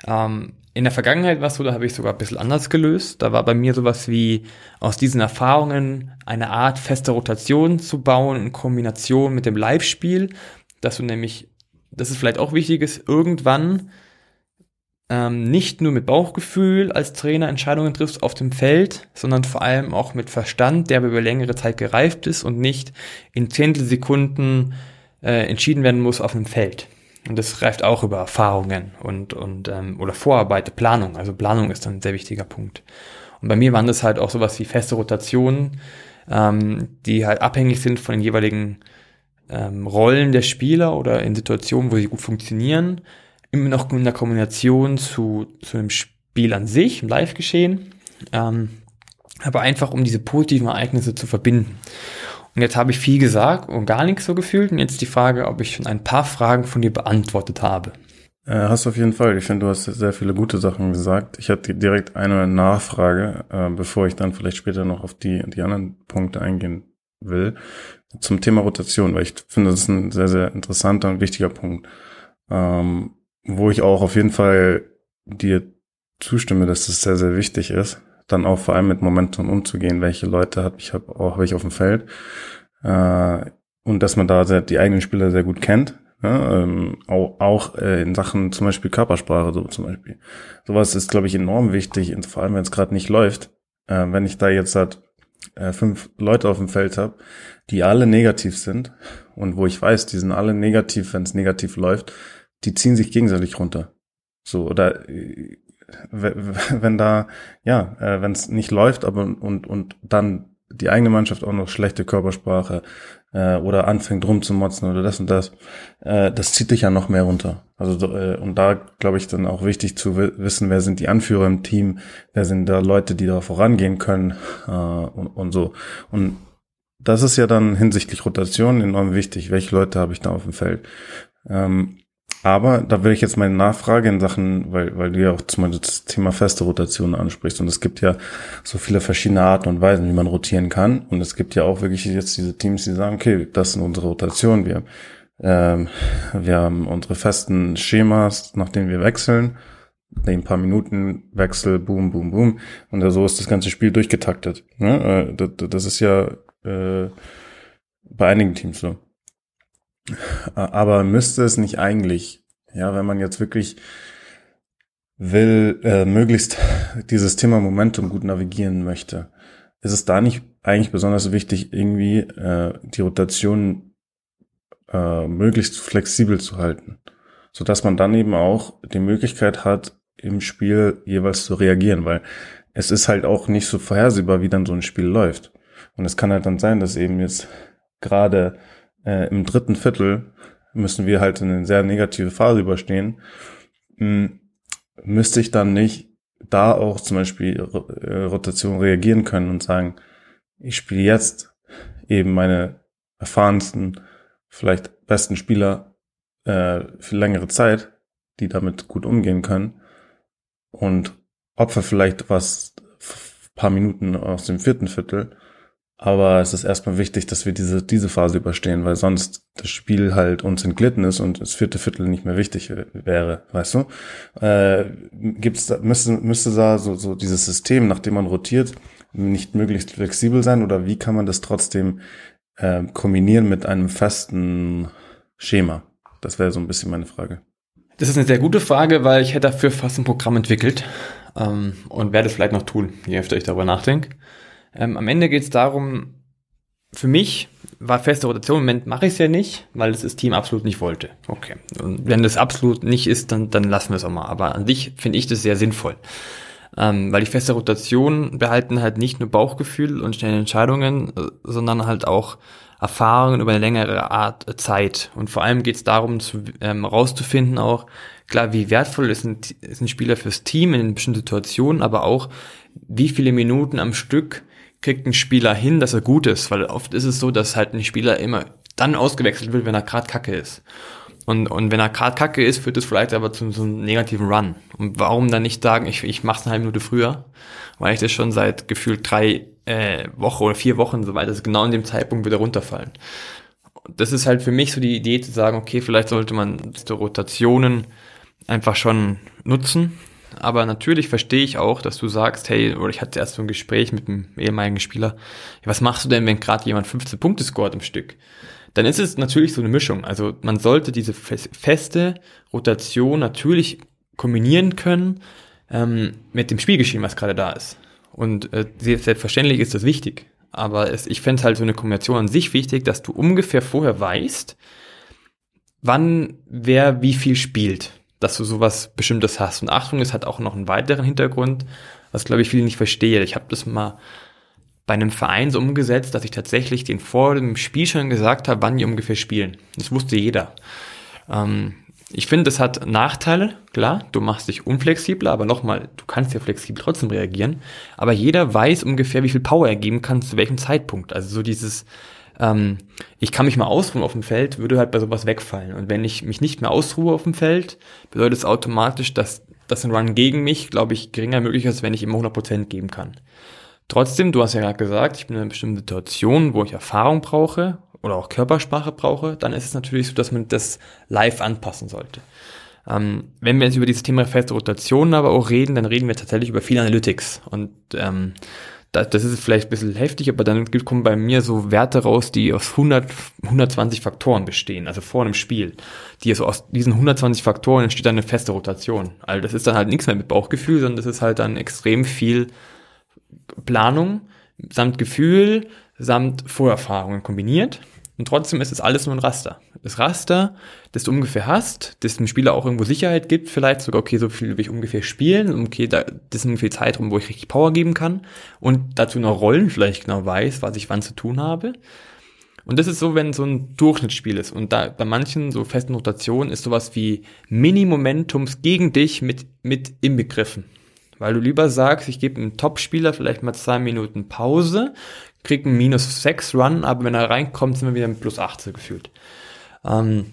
Ähm, in der Vergangenheit war es so, da habe ich sogar ein bisschen anders gelöst. Da war bei mir sowas wie aus diesen Erfahrungen eine Art feste Rotation zu bauen in Kombination mit dem Live-Spiel, dass du nämlich, das ist vielleicht auch wichtig ist, irgendwann ähm, nicht nur mit Bauchgefühl als Trainer Entscheidungen triffst auf dem Feld, sondern vor allem auch mit Verstand, der über längere Zeit gereift ist und nicht in Zehntelsekunden äh, entschieden werden muss auf einem Feld. Und das greift auch über Erfahrungen und, und ähm, oder Vorarbeit, Planung. Also Planung ist dann ein sehr wichtiger Punkt. Und bei mir waren das halt auch sowas wie feste Rotationen, ähm, die halt abhängig sind von den jeweiligen ähm, Rollen der Spieler oder in Situationen, wo sie gut funktionieren. Immer noch in der Kombination zu, zu einem Spiel an sich, im Live-Geschehen. Ähm, aber einfach, um diese positiven Ereignisse zu verbinden. Und jetzt habe ich viel gesagt und gar nichts so gefühlt. Und jetzt die Frage, ob ich schon ein paar Fragen von dir beantwortet habe. Äh, hast du auf jeden Fall. Ich finde, du hast sehr viele gute Sachen gesagt. Ich hatte direkt eine Nachfrage, äh, bevor ich dann vielleicht später noch auf die, die anderen Punkte eingehen will, zum Thema Rotation, weil ich finde, das ist ein sehr, sehr interessanter und wichtiger Punkt, ähm, wo ich auch auf jeden Fall dir zustimme, dass das sehr, sehr wichtig ist dann auch vor allem mit Momentum umzugehen, welche Leute habe ich hab, auch hab ich auf dem Feld äh, und dass man da sehr, die eigenen Spieler sehr gut kennt. Ja, ähm, auch auch äh, in Sachen zum Beispiel Körpersprache, so zum Beispiel. Sowas ist, glaube ich, enorm wichtig, vor allem wenn es gerade nicht läuft. Äh, wenn ich da jetzt halt äh, fünf Leute auf dem Feld habe, die alle negativ sind und wo ich weiß, die sind alle negativ, wenn es negativ läuft, die ziehen sich gegenseitig runter. So, oder äh, wenn da, ja, äh, wenn es nicht läuft, aber und, und dann die eigene Mannschaft auch noch schlechte Körpersprache äh, oder anfängt rumzumotzen oder das und das, äh, das zieht dich ja noch mehr runter. Also äh, und da glaube ich dann auch wichtig zu wissen, wer sind die Anführer im Team, wer sind da Leute, die da vorangehen können äh, und, und so. Und das ist ja dann hinsichtlich Rotation enorm wichtig. Welche Leute habe ich da auf dem Feld? Ähm, aber da will ich jetzt meine Nachfrage in Sachen, weil, weil du ja auch zum Beispiel das Thema feste Rotation ansprichst. Und es gibt ja so viele verschiedene Arten und Weisen, wie man rotieren kann. Und es gibt ja auch wirklich jetzt diese Teams, die sagen, okay, das sind unsere Rotationen. Wir, ähm, wir haben unsere festen Schemas, nach denen wir wechseln. ein paar Minuten Wechsel, boom, boom, boom. Und so ist das ganze Spiel durchgetaktet. Ne? Äh, das ist ja äh, bei einigen Teams so. Aber müsste es nicht eigentlich, ja, wenn man jetzt wirklich will, äh, möglichst dieses Thema Momentum gut navigieren möchte, ist es da nicht eigentlich besonders wichtig, irgendwie äh, die Rotation äh, möglichst flexibel zu halten, so dass man dann eben auch die Möglichkeit hat, im Spiel jeweils zu reagieren, weil es ist halt auch nicht so vorhersehbar, wie dann so ein Spiel läuft. Und es kann halt dann sein, dass eben jetzt gerade äh, im dritten Viertel müssen wir halt in eine sehr negative Phase überstehen, hm, müsste ich dann nicht da auch zum Beispiel äh, Rotation reagieren können und sagen, ich spiele jetzt eben meine erfahrensten, vielleicht besten Spieler äh, für längere Zeit, die damit gut umgehen können und opfer vielleicht was paar Minuten aus dem vierten Viertel aber es ist erstmal wichtig, dass wir diese, diese Phase überstehen, weil sonst das Spiel halt uns entglitten ist und das vierte Viertel nicht mehr wichtig wäre, weißt du? Äh, gibt's da, müsste, müsste da so, so dieses System, nachdem man rotiert, nicht möglichst flexibel sein oder wie kann man das trotzdem äh, kombinieren mit einem festen Schema? Das wäre so ein bisschen meine Frage. Das ist eine sehr gute Frage, weil ich hätte dafür fast ein Programm entwickelt ähm, und werde es vielleicht noch tun, je öfter ich darüber nachdenke. Ähm, am Ende geht es darum, für mich war feste Rotation, im Moment mache ich es ja nicht, weil es das Team absolut nicht wollte. Okay. Und wenn das absolut nicht ist, dann, dann lassen wir es auch mal. Aber an sich finde ich das sehr sinnvoll. Ähm, weil die feste Rotation behalten halt nicht nur Bauchgefühl und schnelle Entscheidungen, äh, sondern halt auch Erfahrungen über eine längere Art äh, Zeit. Und vor allem geht es darum, zu, ähm, rauszufinden auch, klar, wie wertvoll ist ein, ist ein Spieler fürs Team in bestimmten Situationen, aber auch, wie viele Minuten am Stück kriegt ein Spieler hin, dass er gut ist, weil oft ist es so, dass halt ein Spieler immer dann ausgewechselt wird, wenn er gerade kacke ist. Und, und wenn er gerade kacke ist, führt es vielleicht aber zu so einem negativen Run. Und warum dann nicht sagen, ich, ich mache eine halbe Minute früher, weil ich das schon seit gefühlt drei äh, Wochen oder vier Wochen so weit ist, genau in dem Zeitpunkt wieder runterfallen. Das ist halt für mich so die Idee zu sagen, okay, vielleicht sollte man die Rotationen einfach schon nutzen aber natürlich verstehe ich auch, dass du sagst, hey, oder ich hatte erst so ein Gespräch mit einem ehemaligen Spieler, was machst du denn, wenn gerade jemand 15 Punkte scoret im Stück? Dann ist es natürlich so eine Mischung. Also man sollte diese feste Rotation natürlich kombinieren können ähm, mit dem Spielgeschehen, was gerade da ist. Und äh, selbstverständlich ist das wichtig. Aber es, ich fände halt so eine Kombination an sich wichtig, dass du ungefähr vorher weißt, wann wer wie viel spielt dass du sowas Bestimmtes hast. Und Achtung, es hat auch noch einen weiteren Hintergrund, was glaube ich viele nicht verstehe. Ich habe das mal bei einem Verein so umgesetzt, dass ich tatsächlich den vor dem Spiel schon gesagt habe, wann die ungefähr spielen. Das wusste jeder. Ähm, ich finde, das hat Nachteile, klar, du machst dich unflexibler, aber nochmal, du kannst ja flexibel trotzdem reagieren. Aber jeder weiß ungefähr, wie viel Power er geben kann, zu welchem Zeitpunkt. Also so dieses, ähm, ich kann mich mal ausruhen auf dem Feld, würde halt bei sowas wegfallen. Und wenn ich mich nicht mehr ausruhe auf dem Feld, bedeutet es automatisch, dass das ein Run gegen mich, glaube ich, geringer möglich ist, wenn ich immer 100% geben kann. Trotzdem, du hast ja gerade gesagt, ich bin in einer bestimmten Situation, wo ich Erfahrung brauche oder auch Körpersprache brauche, dann ist es natürlich so, dass man das live anpassen sollte. Ähm, wenn wir jetzt über dieses Thema feste Rotation aber auch reden, dann reden wir tatsächlich über viel Analytics. Und ähm, das, ist vielleicht ein bisschen heftig, aber dann kommen bei mir so Werte raus, die aus 100, 120 Faktoren bestehen, also vor einem Spiel. Die so aus diesen 120 Faktoren entsteht dann eine feste Rotation. Also das ist dann halt nichts mehr mit Bauchgefühl, sondern das ist halt dann extrem viel Planung samt Gefühl, samt Vorerfahrungen kombiniert. Und trotzdem ist es alles nur ein Raster. Das Raster, das du ungefähr hast, das dem Spieler auch irgendwo Sicherheit gibt, vielleicht sogar, okay, so viel will ich ungefähr spielen, okay, da, das ist ungefähr Zeitraum, wo ich richtig Power geben kann und dazu noch Rollen vielleicht genau weiß, was ich wann zu tun habe. Und das ist so, wenn so ein Durchschnittsspiel ist. Und da bei manchen so festen Rotationen ist sowas wie Mini-Momentums gegen dich mit, mit inbegriffen. Weil du lieber sagst, ich gebe einem Top-Spieler vielleicht mal zwei Minuten Pause, kriegt einen minus 6 Run, aber wenn er reinkommt, sind wir wieder mit plus 18 gefühlt. Ähm,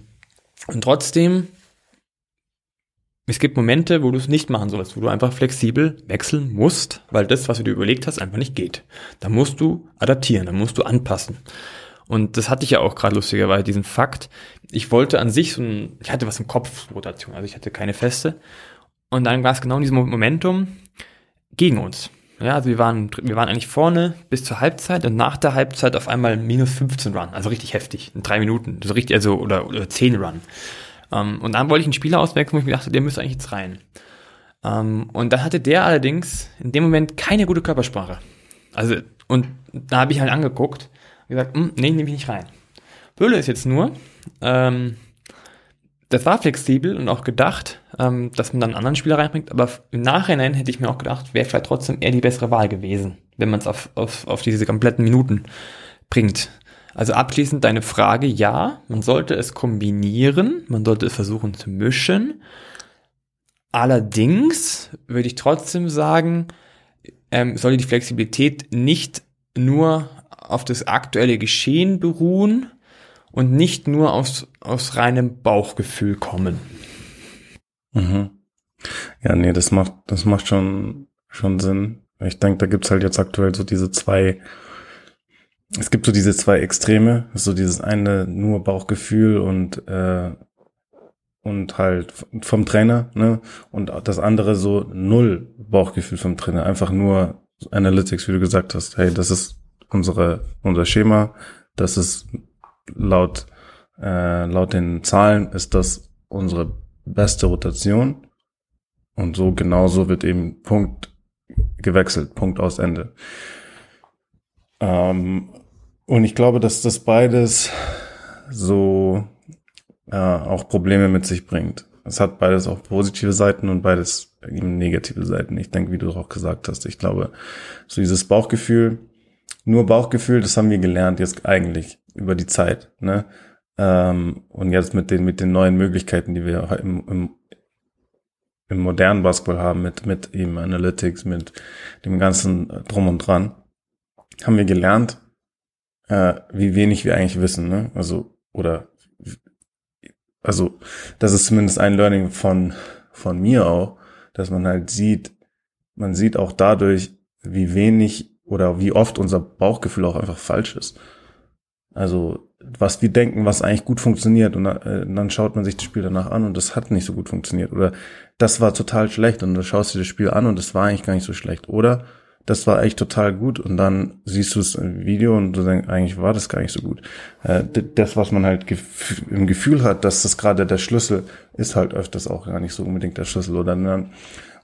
und trotzdem, es gibt Momente, wo du es nicht machen sollst, wo du einfach flexibel wechseln musst, weil das, was du dir überlegt hast, einfach nicht geht. Da musst du adaptieren, da musst du anpassen. Und das hatte ich ja auch gerade lustigerweise, diesen Fakt. Ich wollte an sich so ein, ich hatte was im Kopf, Rotation, also ich hatte keine feste. Und dann war es genau in diesem Momentum gegen uns. Ja, also wir waren, wir waren eigentlich vorne bis zur Halbzeit und nach der Halbzeit auf einmal minus 15 Run, also richtig heftig, in drei Minuten, so richtig, also, oder, oder 10 Run. Um, ähm, und dann wollte ich einen Spieler auswechseln, wo ich mir dachte, der müsste eigentlich jetzt rein. Um, ähm, und dann hatte der allerdings in dem Moment keine gute Körpersprache. Also, und da habe ich halt angeguckt und gesagt, hm, nee, nehme ich nicht rein. Böhle ist jetzt nur, ähm, das war flexibel und auch gedacht, ähm, dass man dann einen anderen Spieler reinbringt, aber im Nachhinein hätte ich mir auch gedacht, wäre vielleicht trotzdem eher die bessere Wahl gewesen, wenn man es auf, auf, auf diese kompletten Minuten bringt. Also abschließend deine Frage, ja, man sollte es kombinieren, man sollte es versuchen zu mischen. Allerdings würde ich trotzdem sagen, ähm, sollte die Flexibilität nicht nur auf das aktuelle Geschehen beruhen, und nicht nur aus, aus reinem Bauchgefühl kommen. Mhm. Ja, nee, das macht, das macht schon, schon Sinn. Ich denke, da gibt's halt jetzt aktuell so diese zwei, es gibt so diese zwei Extreme, so dieses eine nur Bauchgefühl und äh, und halt vom Trainer, ne? Und das andere so null Bauchgefühl vom Trainer, einfach nur Analytics, wie du gesagt hast, hey, das ist unsere, unser Schema, das ist laut, äh, laut den Zahlen ist das unsere beste Rotation. Und so genauso wird eben Punkt gewechselt, Punkt aus Ende. Ähm, und ich glaube, dass das beides so äh, auch Probleme mit sich bringt. Es hat beides auch positive Seiten und beides eben negative Seiten. Ich denke, wie du auch gesagt hast, ich glaube, so dieses Bauchgefühl, nur Bauchgefühl, das haben wir gelernt jetzt eigentlich über die Zeit. Ne? Ähm, und jetzt mit den, mit den neuen Möglichkeiten, die wir im, im, im modernen Basketball haben, mit, mit eben Analytics, mit dem ganzen Drum und Dran, haben wir gelernt, äh, wie wenig wir eigentlich wissen. Ne? Also, oder also das ist zumindest ein Learning von, von mir auch, dass man halt sieht, man sieht auch dadurch, wie wenig oder wie oft unser Bauchgefühl auch einfach falsch ist. Also was wir denken, was eigentlich gut funktioniert und äh, dann schaut man sich das Spiel danach an und das hat nicht so gut funktioniert oder das war total schlecht und du schaust dir das Spiel an und das war eigentlich gar nicht so schlecht oder das war echt total gut und dann siehst du es im Video und du denkst, eigentlich war das gar nicht so gut. Äh, das, was man halt im Gefühl hat, dass das gerade der Schlüssel ist, halt öfters auch gar nicht so unbedingt der Schlüssel oder dann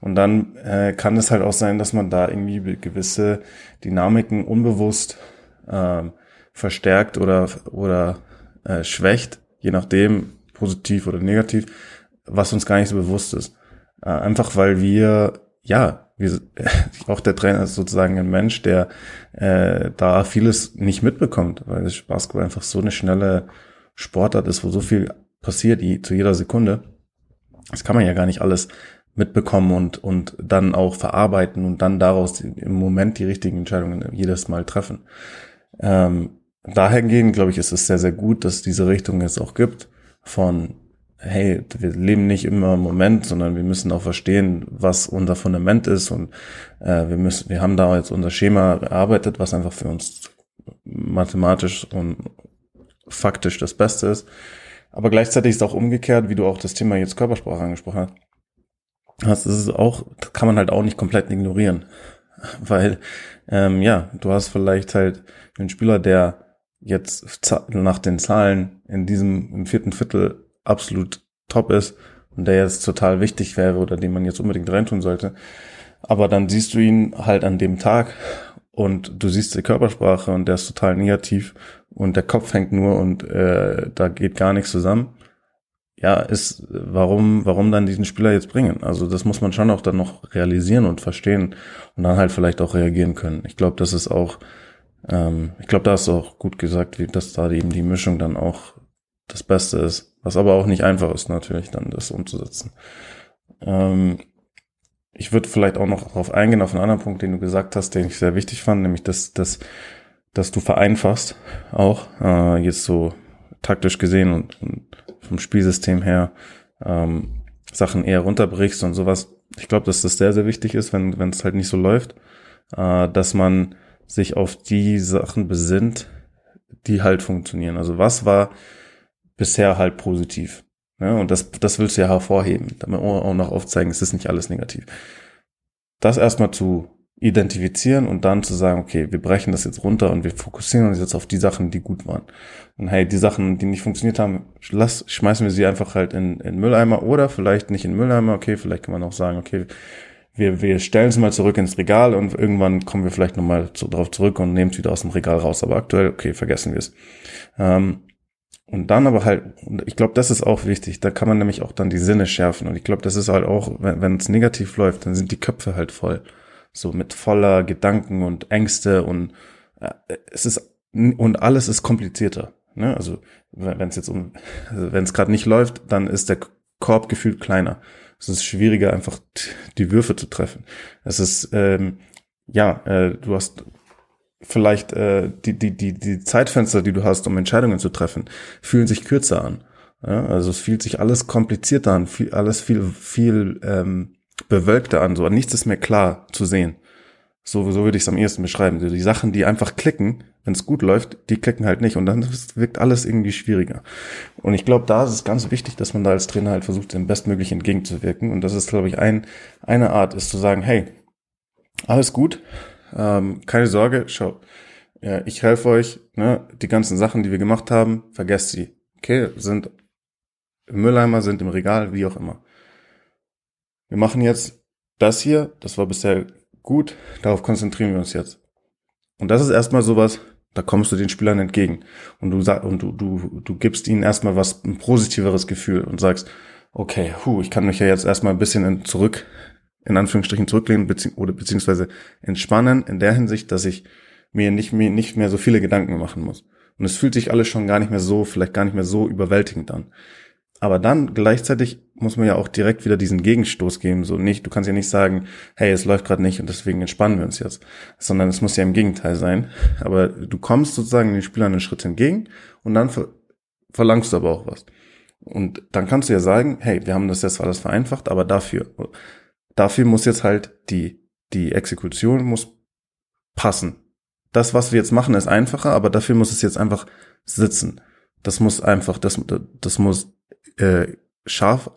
und dann äh, kann es halt auch sein, dass man da irgendwie gewisse Dynamiken unbewusst äh, verstärkt oder oder äh, schwächt, je nachdem positiv oder negativ, was uns gar nicht so bewusst ist. Äh, einfach weil wir ja wie, *laughs* auch der Trainer ist sozusagen ein Mensch, der äh, da vieles nicht mitbekommt, weil das Basketball einfach so eine schnelle Sportart ist, wo so viel passiert die, zu jeder Sekunde. Das kann man ja gar nicht alles mitbekommen und, und dann auch verarbeiten und dann daraus im Moment die richtigen Entscheidungen jedes Mal treffen. Ähm, dahingehend, glaube ich, ist es sehr, sehr gut, dass diese Richtung es auch gibt von hey, wir leben nicht immer im Moment, sondern wir müssen auch verstehen, was unser Fundament ist und äh, wir müssen, wir haben da jetzt unser Schema erarbeitet, was einfach für uns mathematisch und faktisch das Beste ist. Aber gleichzeitig ist auch umgekehrt, wie du auch das Thema jetzt Körpersprache angesprochen hast. Das ist auch, das kann man halt auch nicht komplett ignorieren. *laughs* Weil, ähm, ja, du hast vielleicht halt einen Spieler, der jetzt nach den Zahlen in diesem, im vierten Viertel absolut top ist und der jetzt total wichtig wäre oder den man jetzt unbedingt reintun sollte. Aber dann siehst du ihn halt an dem Tag und du siehst die Körpersprache und der ist total negativ und der Kopf hängt nur und äh, da geht gar nichts zusammen. Ja, ist, warum, warum dann diesen Spieler jetzt bringen? Also das muss man schon auch dann noch realisieren und verstehen und dann halt vielleicht auch reagieren können. Ich glaube, das ist auch, ähm, ich glaube, da hast du auch gut gesagt, wie, dass da eben die Mischung dann auch das Beste ist. Was aber auch nicht einfach ist, natürlich dann das umzusetzen. Ähm, ich würde vielleicht auch noch darauf eingehen, auf einen anderen Punkt, den du gesagt hast, den ich sehr wichtig fand, nämlich dass, dass, dass du vereinfachst, auch äh, jetzt so taktisch gesehen und, und vom Spielsystem her ähm, Sachen eher runterbrichst und sowas. Ich glaube, dass das sehr, sehr wichtig ist, wenn wenn es halt nicht so läuft, äh, dass man sich auf die Sachen besinnt, die halt funktionieren. Also was war bisher halt positiv. Ja, und das, das willst du ja hervorheben, damit auch noch aufzeigen, es ist nicht alles negativ. Das erstmal zu identifizieren und dann zu sagen, okay, wir brechen das jetzt runter und wir fokussieren uns jetzt auf die Sachen, die gut waren. Und hey, die Sachen, die nicht funktioniert haben, lass, schmeißen wir sie einfach halt in, in Mülleimer oder vielleicht nicht in Mülleimer, okay, vielleicht kann man auch sagen, okay, wir, wir stellen es mal zurück ins Regal und irgendwann kommen wir vielleicht nochmal zu, drauf zurück und nehmen es wieder aus dem Regal raus. Aber aktuell, okay, vergessen wir es. Ähm, und dann aber halt, ich glaube, das ist auch wichtig, da kann man nämlich auch dann die Sinne schärfen. Und ich glaube, das ist halt auch, wenn es negativ läuft, dann sind die Köpfe halt voll. So mit voller Gedanken und Ängste und äh, es ist und alles ist komplizierter. Ne? Also wenn es jetzt um, also wenn es gerade nicht läuft, dann ist der Korb gefühlt kleiner. Es ist schwieriger, einfach die Würfe zu treffen. Es ist ähm, ja, äh, du hast vielleicht äh, die, die, die, die Zeitfenster, die du hast, um Entscheidungen zu treffen, fühlen sich kürzer an. Ja, also es fühlt sich alles komplizierter an, viel, alles viel, viel ähm, bewölkter an. So nichts ist mehr klar zu sehen. So, so würde ich es am ehesten beschreiben. die Sachen, die einfach klicken, wenn es gut läuft, die klicken halt nicht. Und dann wirkt alles irgendwie schwieriger. Und ich glaube, da ist es ganz wichtig, dass man da als Trainer halt versucht, dem bestmöglich entgegenzuwirken. Und das ist, glaube ich, ein, eine Art, ist zu sagen, hey, alles gut, ähm, keine Sorge, schau, ja, ich helfe euch, ne, die ganzen Sachen, die wir gemacht haben, vergesst sie. Okay, sind im Mülleimer, sind im Regal, wie auch immer. Wir machen jetzt das hier, das war bisher gut, darauf konzentrieren wir uns jetzt. Und das ist erstmal sowas, da kommst du den Spielern entgegen und du sag, und du, du, du gibst ihnen erstmal was, ein positiveres Gefühl und sagst, okay, hu, ich kann mich ja jetzt erstmal ein bisschen in, zurück, in Anführungsstrichen zurücklehnen bezieh oder beziehungsweise entspannen in der Hinsicht, dass ich mir nicht mehr, nicht mehr so viele Gedanken machen muss. Und es fühlt sich alles schon gar nicht mehr so, vielleicht gar nicht mehr so überwältigend an. Aber dann gleichzeitig muss man ja auch direkt wieder diesen Gegenstoß geben. So nicht, du kannst ja nicht sagen, hey, es läuft gerade nicht und deswegen entspannen wir uns jetzt. Sondern es muss ja im Gegenteil sein. Aber du kommst sozusagen den Spielern einen Schritt entgegen und dann ver verlangst du aber auch was. Und dann kannst du ja sagen, hey, wir haben das jetzt alles vereinfacht, aber dafür, dafür muss jetzt halt die, die Exekution muss passen. Das, was wir jetzt machen, ist einfacher, aber dafür muss es jetzt einfach sitzen. Das muss einfach, das, das muss äh, scharf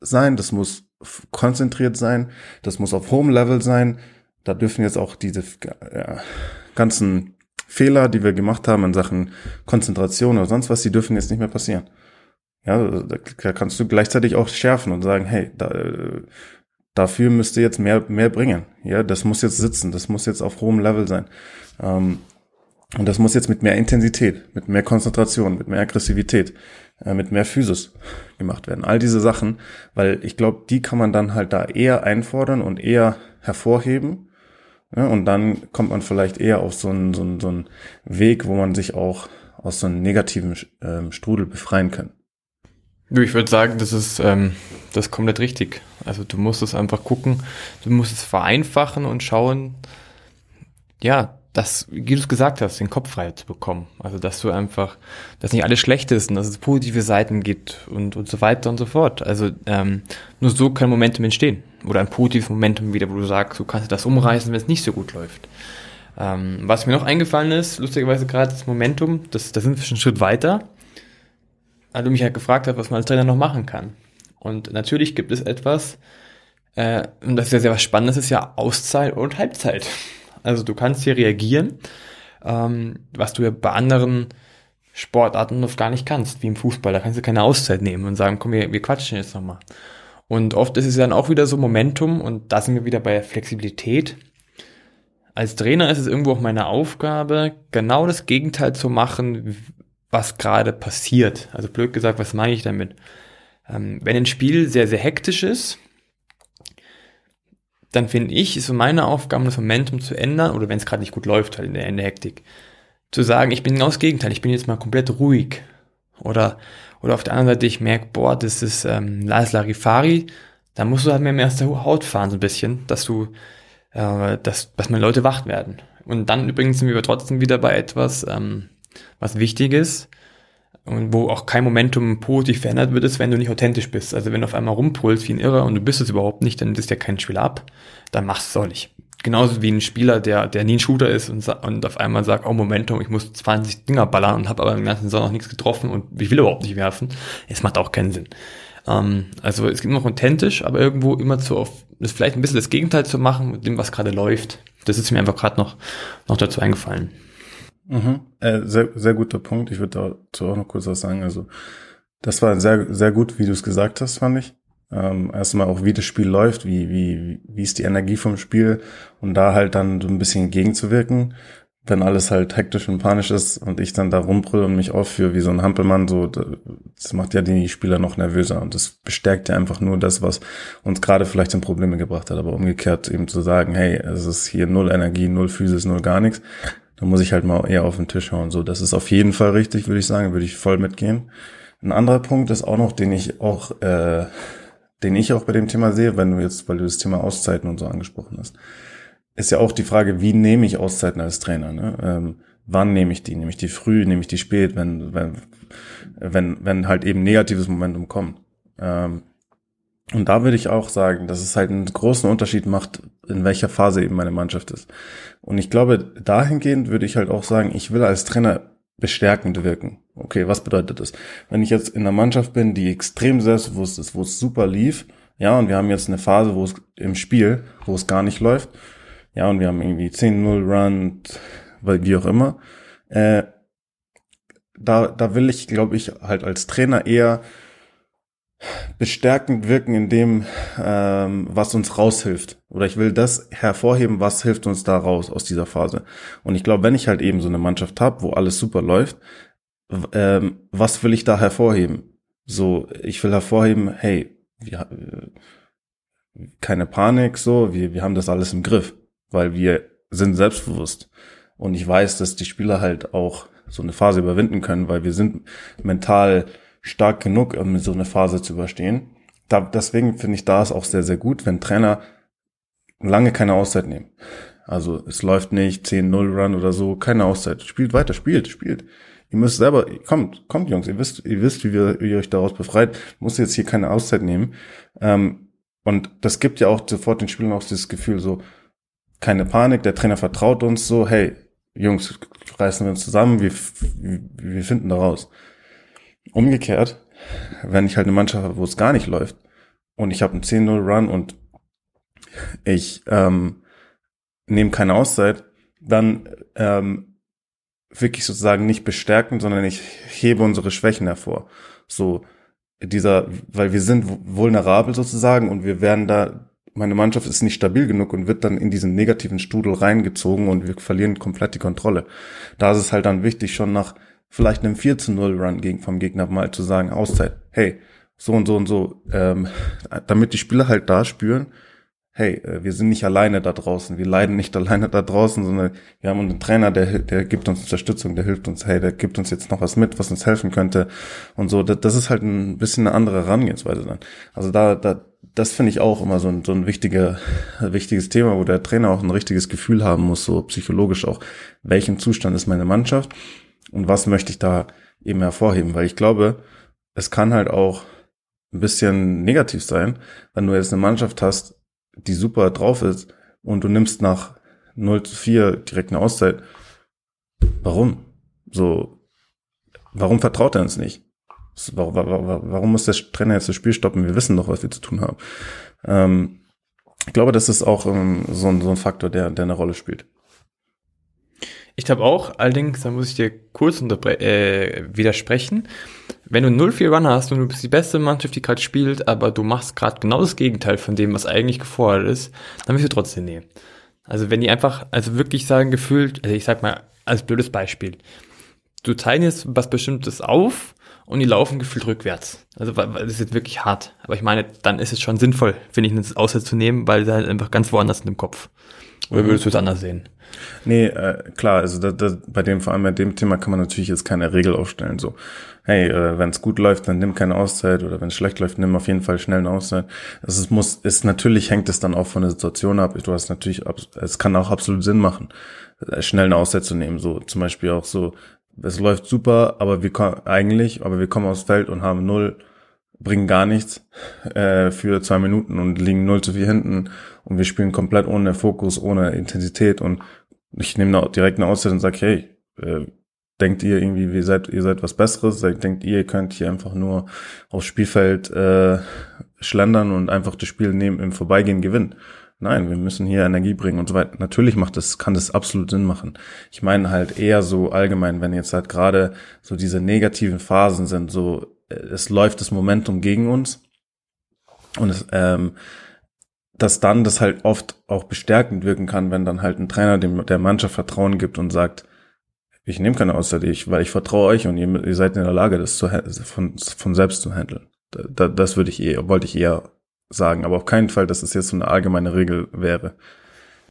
sein, das muss konzentriert sein, das muss auf hohem Level sein. Da dürfen jetzt auch diese äh, ganzen Fehler, die wir gemacht haben in Sachen Konzentration oder sonst was, die dürfen jetzt nicht mehr passieren. Ja, da, kannst du gleichzeitig auch schärfen und sagen, hey, da, äh, dafür müsste jetzt mehr, mehr bringen. Ja, das muss jetzt sitzen, das muss jetzt auf hohem Level sein. Ähm, und das muss jetzt mit mehr Intensität, mit mehr Konzentration, mit mehr Aggressivität, äh, mit mehr Physis gemacht werden. All diese Sachen, weil ich glaube, die kann man dann halt da eher einfordern und eher hervorheben. Ja, und dann kommt man vielleicht eher auf so einen, so, einen, so einen Weg, wo man sich auch aus so einem negativen ähm, Strudel befreien kann. Ich würde sagen, das ist, ähm, das ist komplett richtig. Also du musst es einfach gucken, du musst es vereinfachen und schauen, ja, das, wie du es gesagt hast, den Kopf frei zu bekommen. Also, dass du einfach, dass nicht alles schlecht ist und dass es positive Seiten gibt und, und so weiter und so fort. Also, ähm, nur so kann Momentum entstehen. Oder ein positives Momentum wieder, wo du sagst, du kannst das umreißen, wenn es nicht so gut läuft. Ähm, was mir noch eingefallen ist, lustigerweise gerade das Momentum, das, da sind wir schon einen Schritt weiter, weil du mich halt gefragt hast, was man als Trainer noch machen kann. Und natürlich gibt es etwas, äh, und das ist ja sehr was Spannendes, ist ja Auszeit und Halbzeit. Also du kannst hier reagieren, ähm, was du ja bei anderen Sportarten oft gar nicht kannst, wie im Fußball. Da kannst du keine Auszeit nehmen und sagen, komm, wir, wir quatschen jetzt nochmal. Und oft ist es dann auch wieder so Momentum und da sind wir wieder bei Flexibilität. Als Trainer ist es irgendwo auch meine Aufgabe, genau das Gegenteil zu machen, was gerade passiert. Also blöd gesagt, was meine ich damit? Ähm, wenn ein Spiel sehr, sehr hektisch ist, dann finde ich, ist so meine Aufgabe, das Momentum zu ändern, oder wenn es gerade nicht gut läuft, halt in der, in Hektik, zu sagen, ich bin genau das Gegenteil, ich bin jetzt mal komplett ruhig. Oder, oder auf der anderen Seite, ich merke, boah, das ist ähm, Lars Larifari, da musst du halt mehr, mehr aus der Haut fahren, so ein bisschen, dass du, äh, dass, dass meine Leute wach werden. Und dann übrigens sind wir trotzdem wieder bei etwas, ähm, was wichtig ist, und wo auch kein Momentum positiv verändert wird, ist, wenn du nicht authentisch bist. Also wenn du auf einmal rumpulst wie ein Irrer und du bist es überhaupt nicht, dann ist ja kein Spieler ab, dann machst du es auch nicht. Genauso wie ein Spieler, der, der nie ein Shooter ist und, und auf einmal sagt, oh Momentum, ich muss 20 Dinger ballern und habe aber im ganzen Saison noch nichts getroffen und ich will überhaupt nicht werfen. Es macht auch keinen Sinn. Ähm, also es gibt noch authentisch, aber irgendwo immer zu auf, das vielleicht ein bisschen das Gegenteil zu machen mit dem, was gerade läuft. Das ist mir einfach gerade noch, noch dazu eingefallen. Mhm. Äh, sehr, sehr guter Punkt. Ich würde dazu auch noch kurz was sagen. Also, das war sehr, sehr gut, wie du es gesagt hast, fand ich. Ähm, erstmal auch, wie das Spiel läuft, wie, wie, wie ist die Energie vom Spiel und da halt dann so ein bisschen gegenzuwirken, wenn alles halt hektisch und panisch ist und ich dann da rumbrülle und mich aufführe wie so ein Hampelmann, so, das macht ja die Spieler noch nervöser und das bestärkt ja einfach nur das, was uns gerade vielleicht in Probleme gebracht hat, aber umgekehrt eben zu sagen, hey, es ist hier null Energie, null Physis, null gar nichts, da muss ich halt mal eher auf den Tisch hauen. So, das ist auf jeden Fall richtig, würde ich sagen, würde ich voll mitgehen. Ein anderer Punkt ist auch noch, den ich auch, äh, den ich auch bei dem Thema sehe, wenn du jetzt, weil du das Thema Auszeiten und so angesprochen hast, ist ja auch die Frage, wie nehme ich Auszeiten als Trainer? Ne? Ähm, wann nehme ich die? Nehme ich die früh? Nehme ich die spät? Wenn, wenn, wenn, wenn halt eben negatives Momentum kommt. Ähm, und da würde ich auch sagen, dass es halt einen großen Unterschied macht, in welcher Phase eben meine Mannschaft ist. Und ich glaube, dahingehend würde ich halt auch sagen, ich will als Trainer bestärkend wirken. Okay, was bedeutet das? Wenn ich jetzt in einer Mannschaft bin, die extrem selbstbewusst ist, wo es super lief, ja, und wir haben jetzt eine Phase, wo es im Spiel, wo es gar nicht läuft, ja, und wir haben irgendwie 10-0 Run, weil wie auch immer. Äh, da, da will ich, glaube ich, halt als Trainer eher bestärkend wirken in dem, ähm, was uns raushilft. Oder ich will das hervorheben, was hilft uns da raus aus dieser Phase. Und ich glaube, wenn ich halt eben so eine Mannschaft habe, wo alles super läuft, ähm, was will ich da hervorheben? So, ich will hervorheben, hey, wir, äh, keine Panik, so, wir, wir haben das alles im Griff, weil wir sind selbstbewusst. Und ich weiß, dass die Spieler halt auch so eine Phase überwinden können, weil wir sind mental stark genug, um so eine Phase zu überstehen. Da, deswegen finde ich da ist auch sehr, sehr gut, wenn Trainer lange keine Auszeit nehmen. Also es läuft nicht 10-0 Run oder so, keine Auszeit. Spielt weiter, spielt, spielt. Ihr müsst selber, kommt, kommt Jungs, ihr wisst, ihr wisst, wie, wir, wie ihr euch daraus befreit. Muss jetzt hier keine Auszeit nehmen. Ähm, und das gibt ja auch sofort den Spielern auch dieses Gefühl so, keine Panik, der Trainer vertraut uns so, hey, Jungs, reißen wir uns zusammen, wir, wir finden da raus. Umgekehrt, wenn ich halt eine Mannschaft habe, wo es gar nicht läuft und ich habe einen 10-0 Run und ich ähm, nehme keine Auszeit, dann ähm, wirklich sozusagen nicht bestärken, sondern ich hebe unsere Schwächen hervor. So dieser, weil wir sind vulnerabel sozusagen und wir werden da, meine Mannschaft ist nicht stabil genug und wird dann in diesen negativen Studel reingezogen und wir verlieren komplett die Kontrolle. Da ist es halt dann wichtig, schon nach vielleicht einem 4 zu 0 Run gegen, vom Gegner mal zu sagen, Auszeit, hey, so und so und so, ähm, damit die Spieler halt da spüren, hey, äh, wir sind nicht alleine da draußen, wir leiden nicht *laughs* alleine da draußen, sondern wir haben einen Trainer, der, der gibt uns Unterstützung, der hilft uns, hey, der gibt uns jetzt noch was mit, was uns helfen könnte und so. Das, das ist halt ein bisschen eine andere Herangehensweise dann. Also da, da, das finde ich auch immer so ein, so ein wichtiger, wichtiges Thema, wo der Trainer auch ein richtiges Gefühl haben muss, so psychologisch auch, welchen Zustand ist meine Mannschaft und was möchte ich da eben hervorheben? Weil ich glaube, es kann halt auch ein bisschen negativ sein, wenn du jetzt eine Mannschaft hast, die super drauf ist und du nimmst nach 0 zu 4 direkt eine Auszeit. Warum? So, warum vertraut er uns nicht? Warum, warum muss der Trainer jetzt das Spiel stoppen? Wir wissen doch, was wir zu tun haben. Ähm, ich glaube, das ist auch ähm, so, ein, so ein Faktor, der, der eine Rolle spielt. Ich glaube auch, allerdings, da muss ich dir kurz äh, widersprechen. Wenn du 0-4 Run hast und du bist die beste Mannschaft, die gerade spielt, aber du machst gerade genau das Gegenteil von dem, was eigentlich gefordert ist, dann wirst du trotzdem nehmen. Also wenn die einfach, also wirklich sagen, gefühlt, also ich sag mal, als blödes Beispiel, du zeichnest was Bestimmtes auf und die laufen gefühlt rückwärts. Also das ist jetzt wirklich hart. Aber ich meine, dann ist es schon sinnvoll, finde ich, eine Auszeit zu nehmen, weil sie halt einfach ganz woanders sind im Kopf. Oder würdest du es anders sehen? Nee, äh, klar, also da, da, bei dem, vor allem bei dem Thema kann man natürlich jetzt keine Regel aufstellen. So, hey, äh, wenn es gut läuft, dann nimm keine Auszeit oder wenn es schlecht läuft, nimm auf jeden Fall schnell eine Auszeit. Also es muss, ist natürlich hängt es dann auch von der Situation ab. Du hast natürlich, es kann auch absolut Sinn machen, äh, schnell eine Auszeit zu nehmen. So zum Beispiel auch so, es läuft super, aber wir kommen eigentlich, aber wir kommen aufs Feld und haben null bringen gar nichts äh, für zwei Minuten und liegen null zu viel hinten und wir spielen komplett ohne Fokus, ohne Intensität und ich nehme direkt eine Auszeit und sage, hey, äh, denkt ihr irgendwie, ihr seid, ihr seid was Besseres? Denkt ihr, ihr könnt hier einfach nur aufs Spielfeld äh, schlendern und einfach das Spiel nehmen, im Vorbeigehen gewinnen? Nein, wir müssen hier Energie bringen und so weiter. Natürlich macht das, kann das absolut Sinn machen. Ich meine halt eher so allgemein, wenn jetzt halt gerade so diese negativen Phasen sind, so es läuft das Momentum gegen uns und es, ähm, dass dann das halt oft auch bestärkend wirken kann, wenn dann halt ein Trainer dem der Mannschaft Vertrauen gibt und sagt, ich nehme keine Auszeit, ich, weil ich vertraue euch und ihr, ihr seid in der Lage, das zu, von, von selbst zu handeln. Da, das würde ich eher, wollte ich eher sagen, aber auf keinen Fall, dass es jetzt so eine allgemeine Regel wäre.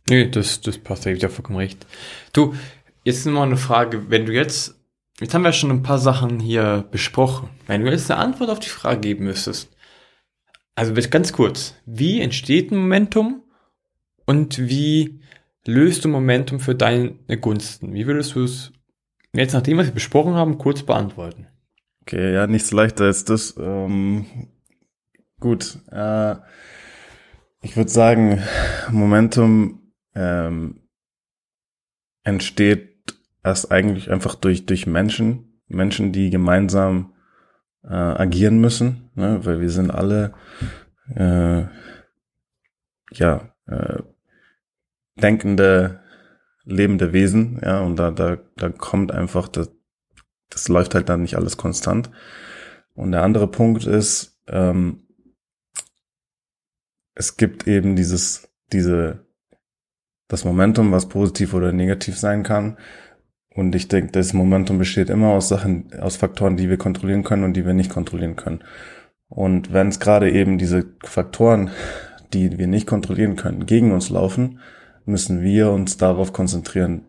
Nee, das, das passt, da gebe ich ja vollkommen recht. Du, jetzt nur mal eine Frage, wenn du jetzt Jetzt haben wir schon ein paar Sachen hier besprochen. Wenn du jetzt eine Antwort auf die Frage geben müsstest, also ganz kurz, wie entsteht ein Momentum und wie löst du Momentum für deine Gunsten? Wie würdest du es jetzt, nachdem wir es besprochen haben, kurz beantworten? Okay, ja, nichts leichter als das. Ähm, gut, äh, ich würde sagen, Momentum ähm, entsteht erst eigentlich einfach durch, durch Menschen, Menschen, die gemeinsam äh, agieren müssen, ne? weil wir sind alle, äh, ja, äh, denkende, lebende Wesen, ja, und da, da, da kommt einfach, das, das läuft halt dann nicht alles konstant. Und der andere Punkt ist, ähm, es gibt eben dieses, diese, das Momentum, was positiv oder negativ sein kann. Und ich denke, das Momentum besteht immer aus Sachen, aus Faktoren, die wir kontrollieren können und die wir nicht kontrollieren können. Und wenn es gerade eben diese Faktoren, die wir nicht kontrollieren können, gegen uns laufen, müssen wir uns darauf konzentrieren,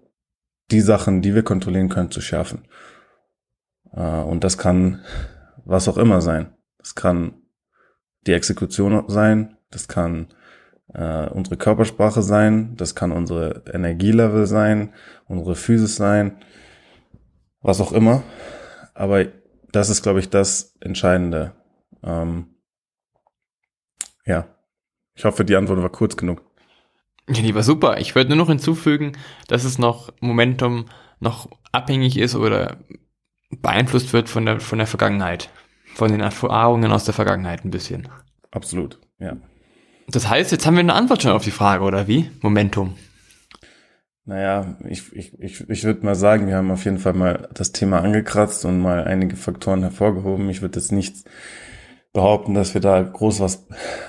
die Sachen, die wir kontrollieren können, zu schärfen. Äh, und das kann was auch immer sein. Das kann die Exekution sein, das kann äh, unsere Körpersprache sein, das kann unsere Energielevel sein, unsere Physis sein, was auch immer. Aber das ist, glaube ich, das Entscheidende. Ähm, ja, ich hoffe, die Antwort war kurz genug. Ja, die war super. Ich würde nur noch hinzufügen, dass es noch Momentum noch abhängig ist oder beeinflusst wird von der, von der Vergangenheit. Von den Erfahrungen aus der Vergangenheit ein bisschen. Absolut, ja. Das heißt, jetzt haben wir eine Antwort schon auf die Frage, oder wie? Momentum. Naja, ich, ich, ich, ich würde mal sagen, wir haben auf jeden Fall mal das Thema angekratzt und mal einige Faktoren hervorgehoben. Ich würde jetzt nicht behaupten, dass wir da groß was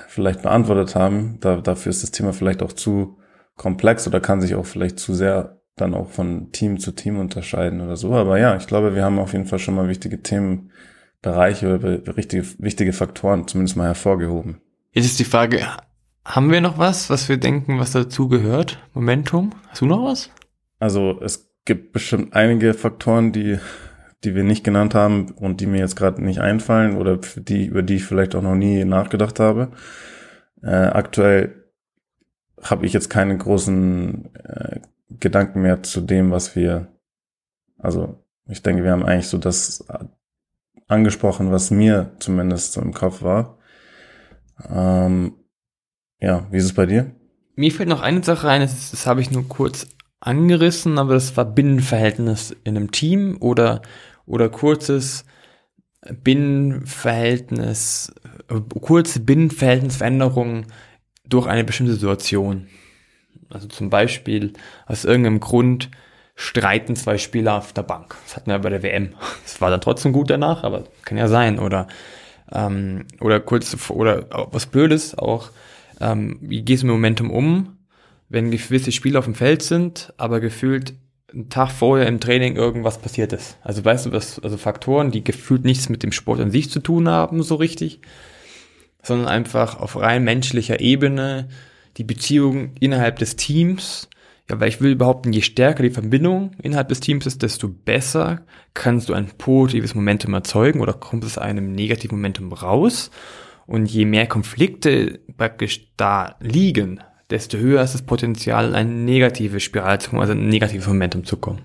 vielleicht beantwortet haben. Da, dafür ist das Thema vielleicht auch zu komplex oder kann sich auch vielleicht zu sehr dann auch von Team zu Team unterscheiden oder so. Aber ja, ich glaube, wir haben auf jeden Fall schon mal wichtige Themenbereiche oder wichtige, wichtige Faktoren zumindest mal hervorgehoben. Jetzt ist die Frage, haben wir noch was, was wir denken, was dazu gehört? Momentum? Hast du noch was? Also es gibt bestimmt einige Faktoren, die die wir nicht genannt haben und die mir jetzt gerade nicht einfallen oder die, über die ich vielleicht auch noch nie nachgedacht habe. Äh, aktuell habe ich jetzt keine großen äh, Gedanken mehr zu dem, was wir, also ich denke, wir haben eigentlich so das angesprochen, was mir zumindest so im Kopf war. Ähm, ja, wie ist es bei dir? Mir fällt noch eine Sache ein, das, das habe ich nur kurz angerissen, aber das war Binnenverhältnis in einem Team oder oder kurzes Binnenverhältnis, kurze Binnenverhältnisveränderungen durch eine bestimmte Situation. Also zum Beispiel aus irgendeinem Grund streiten zwei Spieler auf der Bank. Das hatten wir bei der WM. Es war dann trotzdem gut danach, aber kann ja sein. Oder ähm, oder kurz oder was Blödes auch. Ähm, wie gehst du mit Momentum um, wenn gewisse Spieler auf dem Feld sind, aber gefühlt einen Tag vorher im Training irgendwas passiert ist. Also weißt du, was, also Faktoren, die gefühlt nichts mit dem Sport an sich zu tun haben, so richtig, sondern einfach auf rein menschlicher Ebene die Beziehung innerhalb des Teams. Ja, weil ich will behaupten, je stärker die Verbindung innerhalb des Teams ist, desto besser kannst du ein positives Momentum erzeugen oder kommt es einem negativen Momentum raus. Und je mehr Konflikte praktisch da liegen, desto höher ist das Potenzial, eine negative Spirale zu kommen, also ein negatives Momentum zu kommen.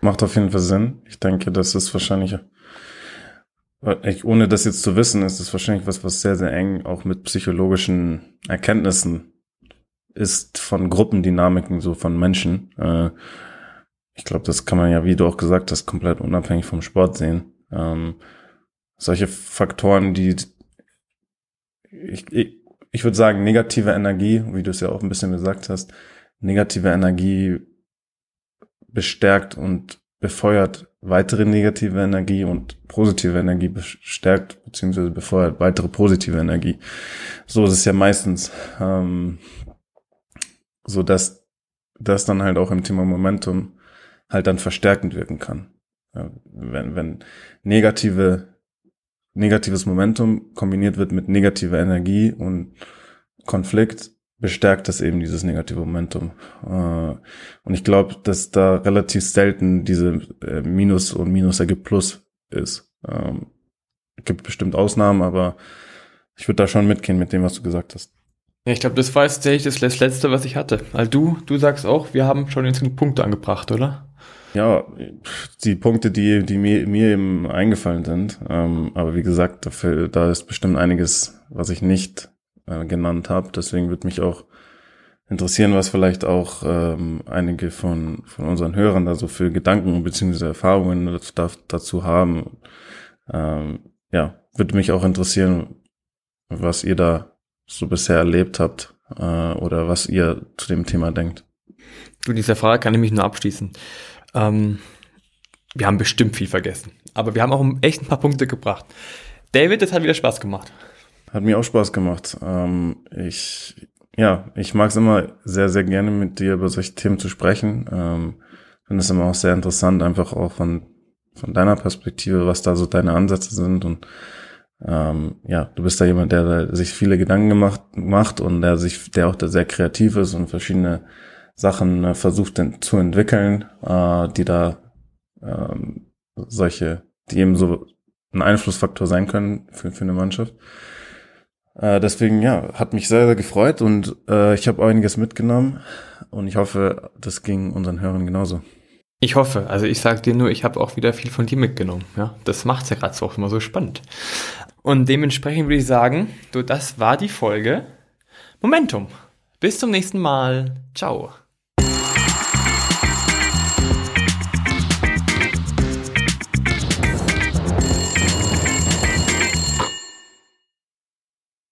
Macht auf jeden Fall Sinn. Ich denke, das ist wahrscheinlich, ohne das jetzt zu wissen, ist es wahrscheinlich was, was sehr, sehr eng auch mit psychologischen Erkenntnissen ist von Gruppendynamiken, so von Menschen. Äh, ich glaube, das kann man ja, wie du auch gesagt hast, komplett unabhängig vom Sport sehen. Ähm, solche Faktoren, die ich, ich, ich würde sagen, negative Energie, wie du es ja auch ein bisschen gesagt hast, negative Energie bestärkt und befeuert weitere negative Energie und positive Energie bestärkt bzw. befeuert weitere positive Energie. So ist es ja meistens, ähm, so dass das dann halt auch im Thema Momentum halt dann verstärkend wirken kann. Ja, wenn, wenn negative negatives Momentum kombiniert wird mit negativer Energie und Konflikt, bestärkt das eben dieses negative Momentum. Äh, und ich glaube, dass da relativ selten diese äh, Minus und Minus ergibt Plus ist. Ähm, gibt bestimmt Ausnahmen, aber ich würde da schon mitgehen mit dem, was du gesagt hast. Ja, ich glaube, das war jetzt tatsächlich das Letzte, was ich hatte. Weil du, du sagst auch, wir haben schon jetzt Punkte angebracht, oder? Ja, die Punkte, die, die mir, mir eben eingefallen sind. Ähm, aber wie gesagt, dafür, da ist bestimmt einiges, was ich nicht äh, genannt habe. Deswegen würde mich auch interessieren, was vielleicht auch ähm, einige von, von unseren Hörern da so für Gedanken bzw. Erfahrungen dazu haben. Ähm, ja, würde mich auch interessieren, was ihr da so bisher erlebt habt äh, oder was ihr zu dem Thema denkt. Du, dieser Frage kann ich mich nur abschließen. Ähm, wir haben bestimmt viel vergessen. Aber wir haben auch echt ein paar Punkte gebracht. David, das hat wieder Spaß gemacht. Hat mir auch Spaß gemacht. Ähm, ich, ja, ich mag es immer sehr, sehr gerne mit dir über solche Themen zu sprechen. Ähm, finde es immer auch sehr interessant, einfach auch von, von deiner Perspektive, was da so deine Ansätze sind und ähm, ja, du bist da jemand, der sich viele Gedanken gemacht, macht und der sich, der auch da sehr kreativ ist und verschiedene Sachen äh, versucht zu entwickeln, äh, die da ähm, solche, die eben so ein Einflussfaktor sein können für, für eine Mannschaft. Äh, deswegen, ja, hat mich sehr, sehr gefreut und äh, ich habe einiges mitgenommen und ich hoffe, das ging unseren Hörern genauso. Ich hoffe. Also ich sage dir nur, ich habe auch wieder viel von dir mitgenommen. Ja, das macht's ja gerade auch immer so spannend. Und dementsprechend würde ich sagen, du, das war die Folge Momentum. Bis zum nächsten Mal. Ciao.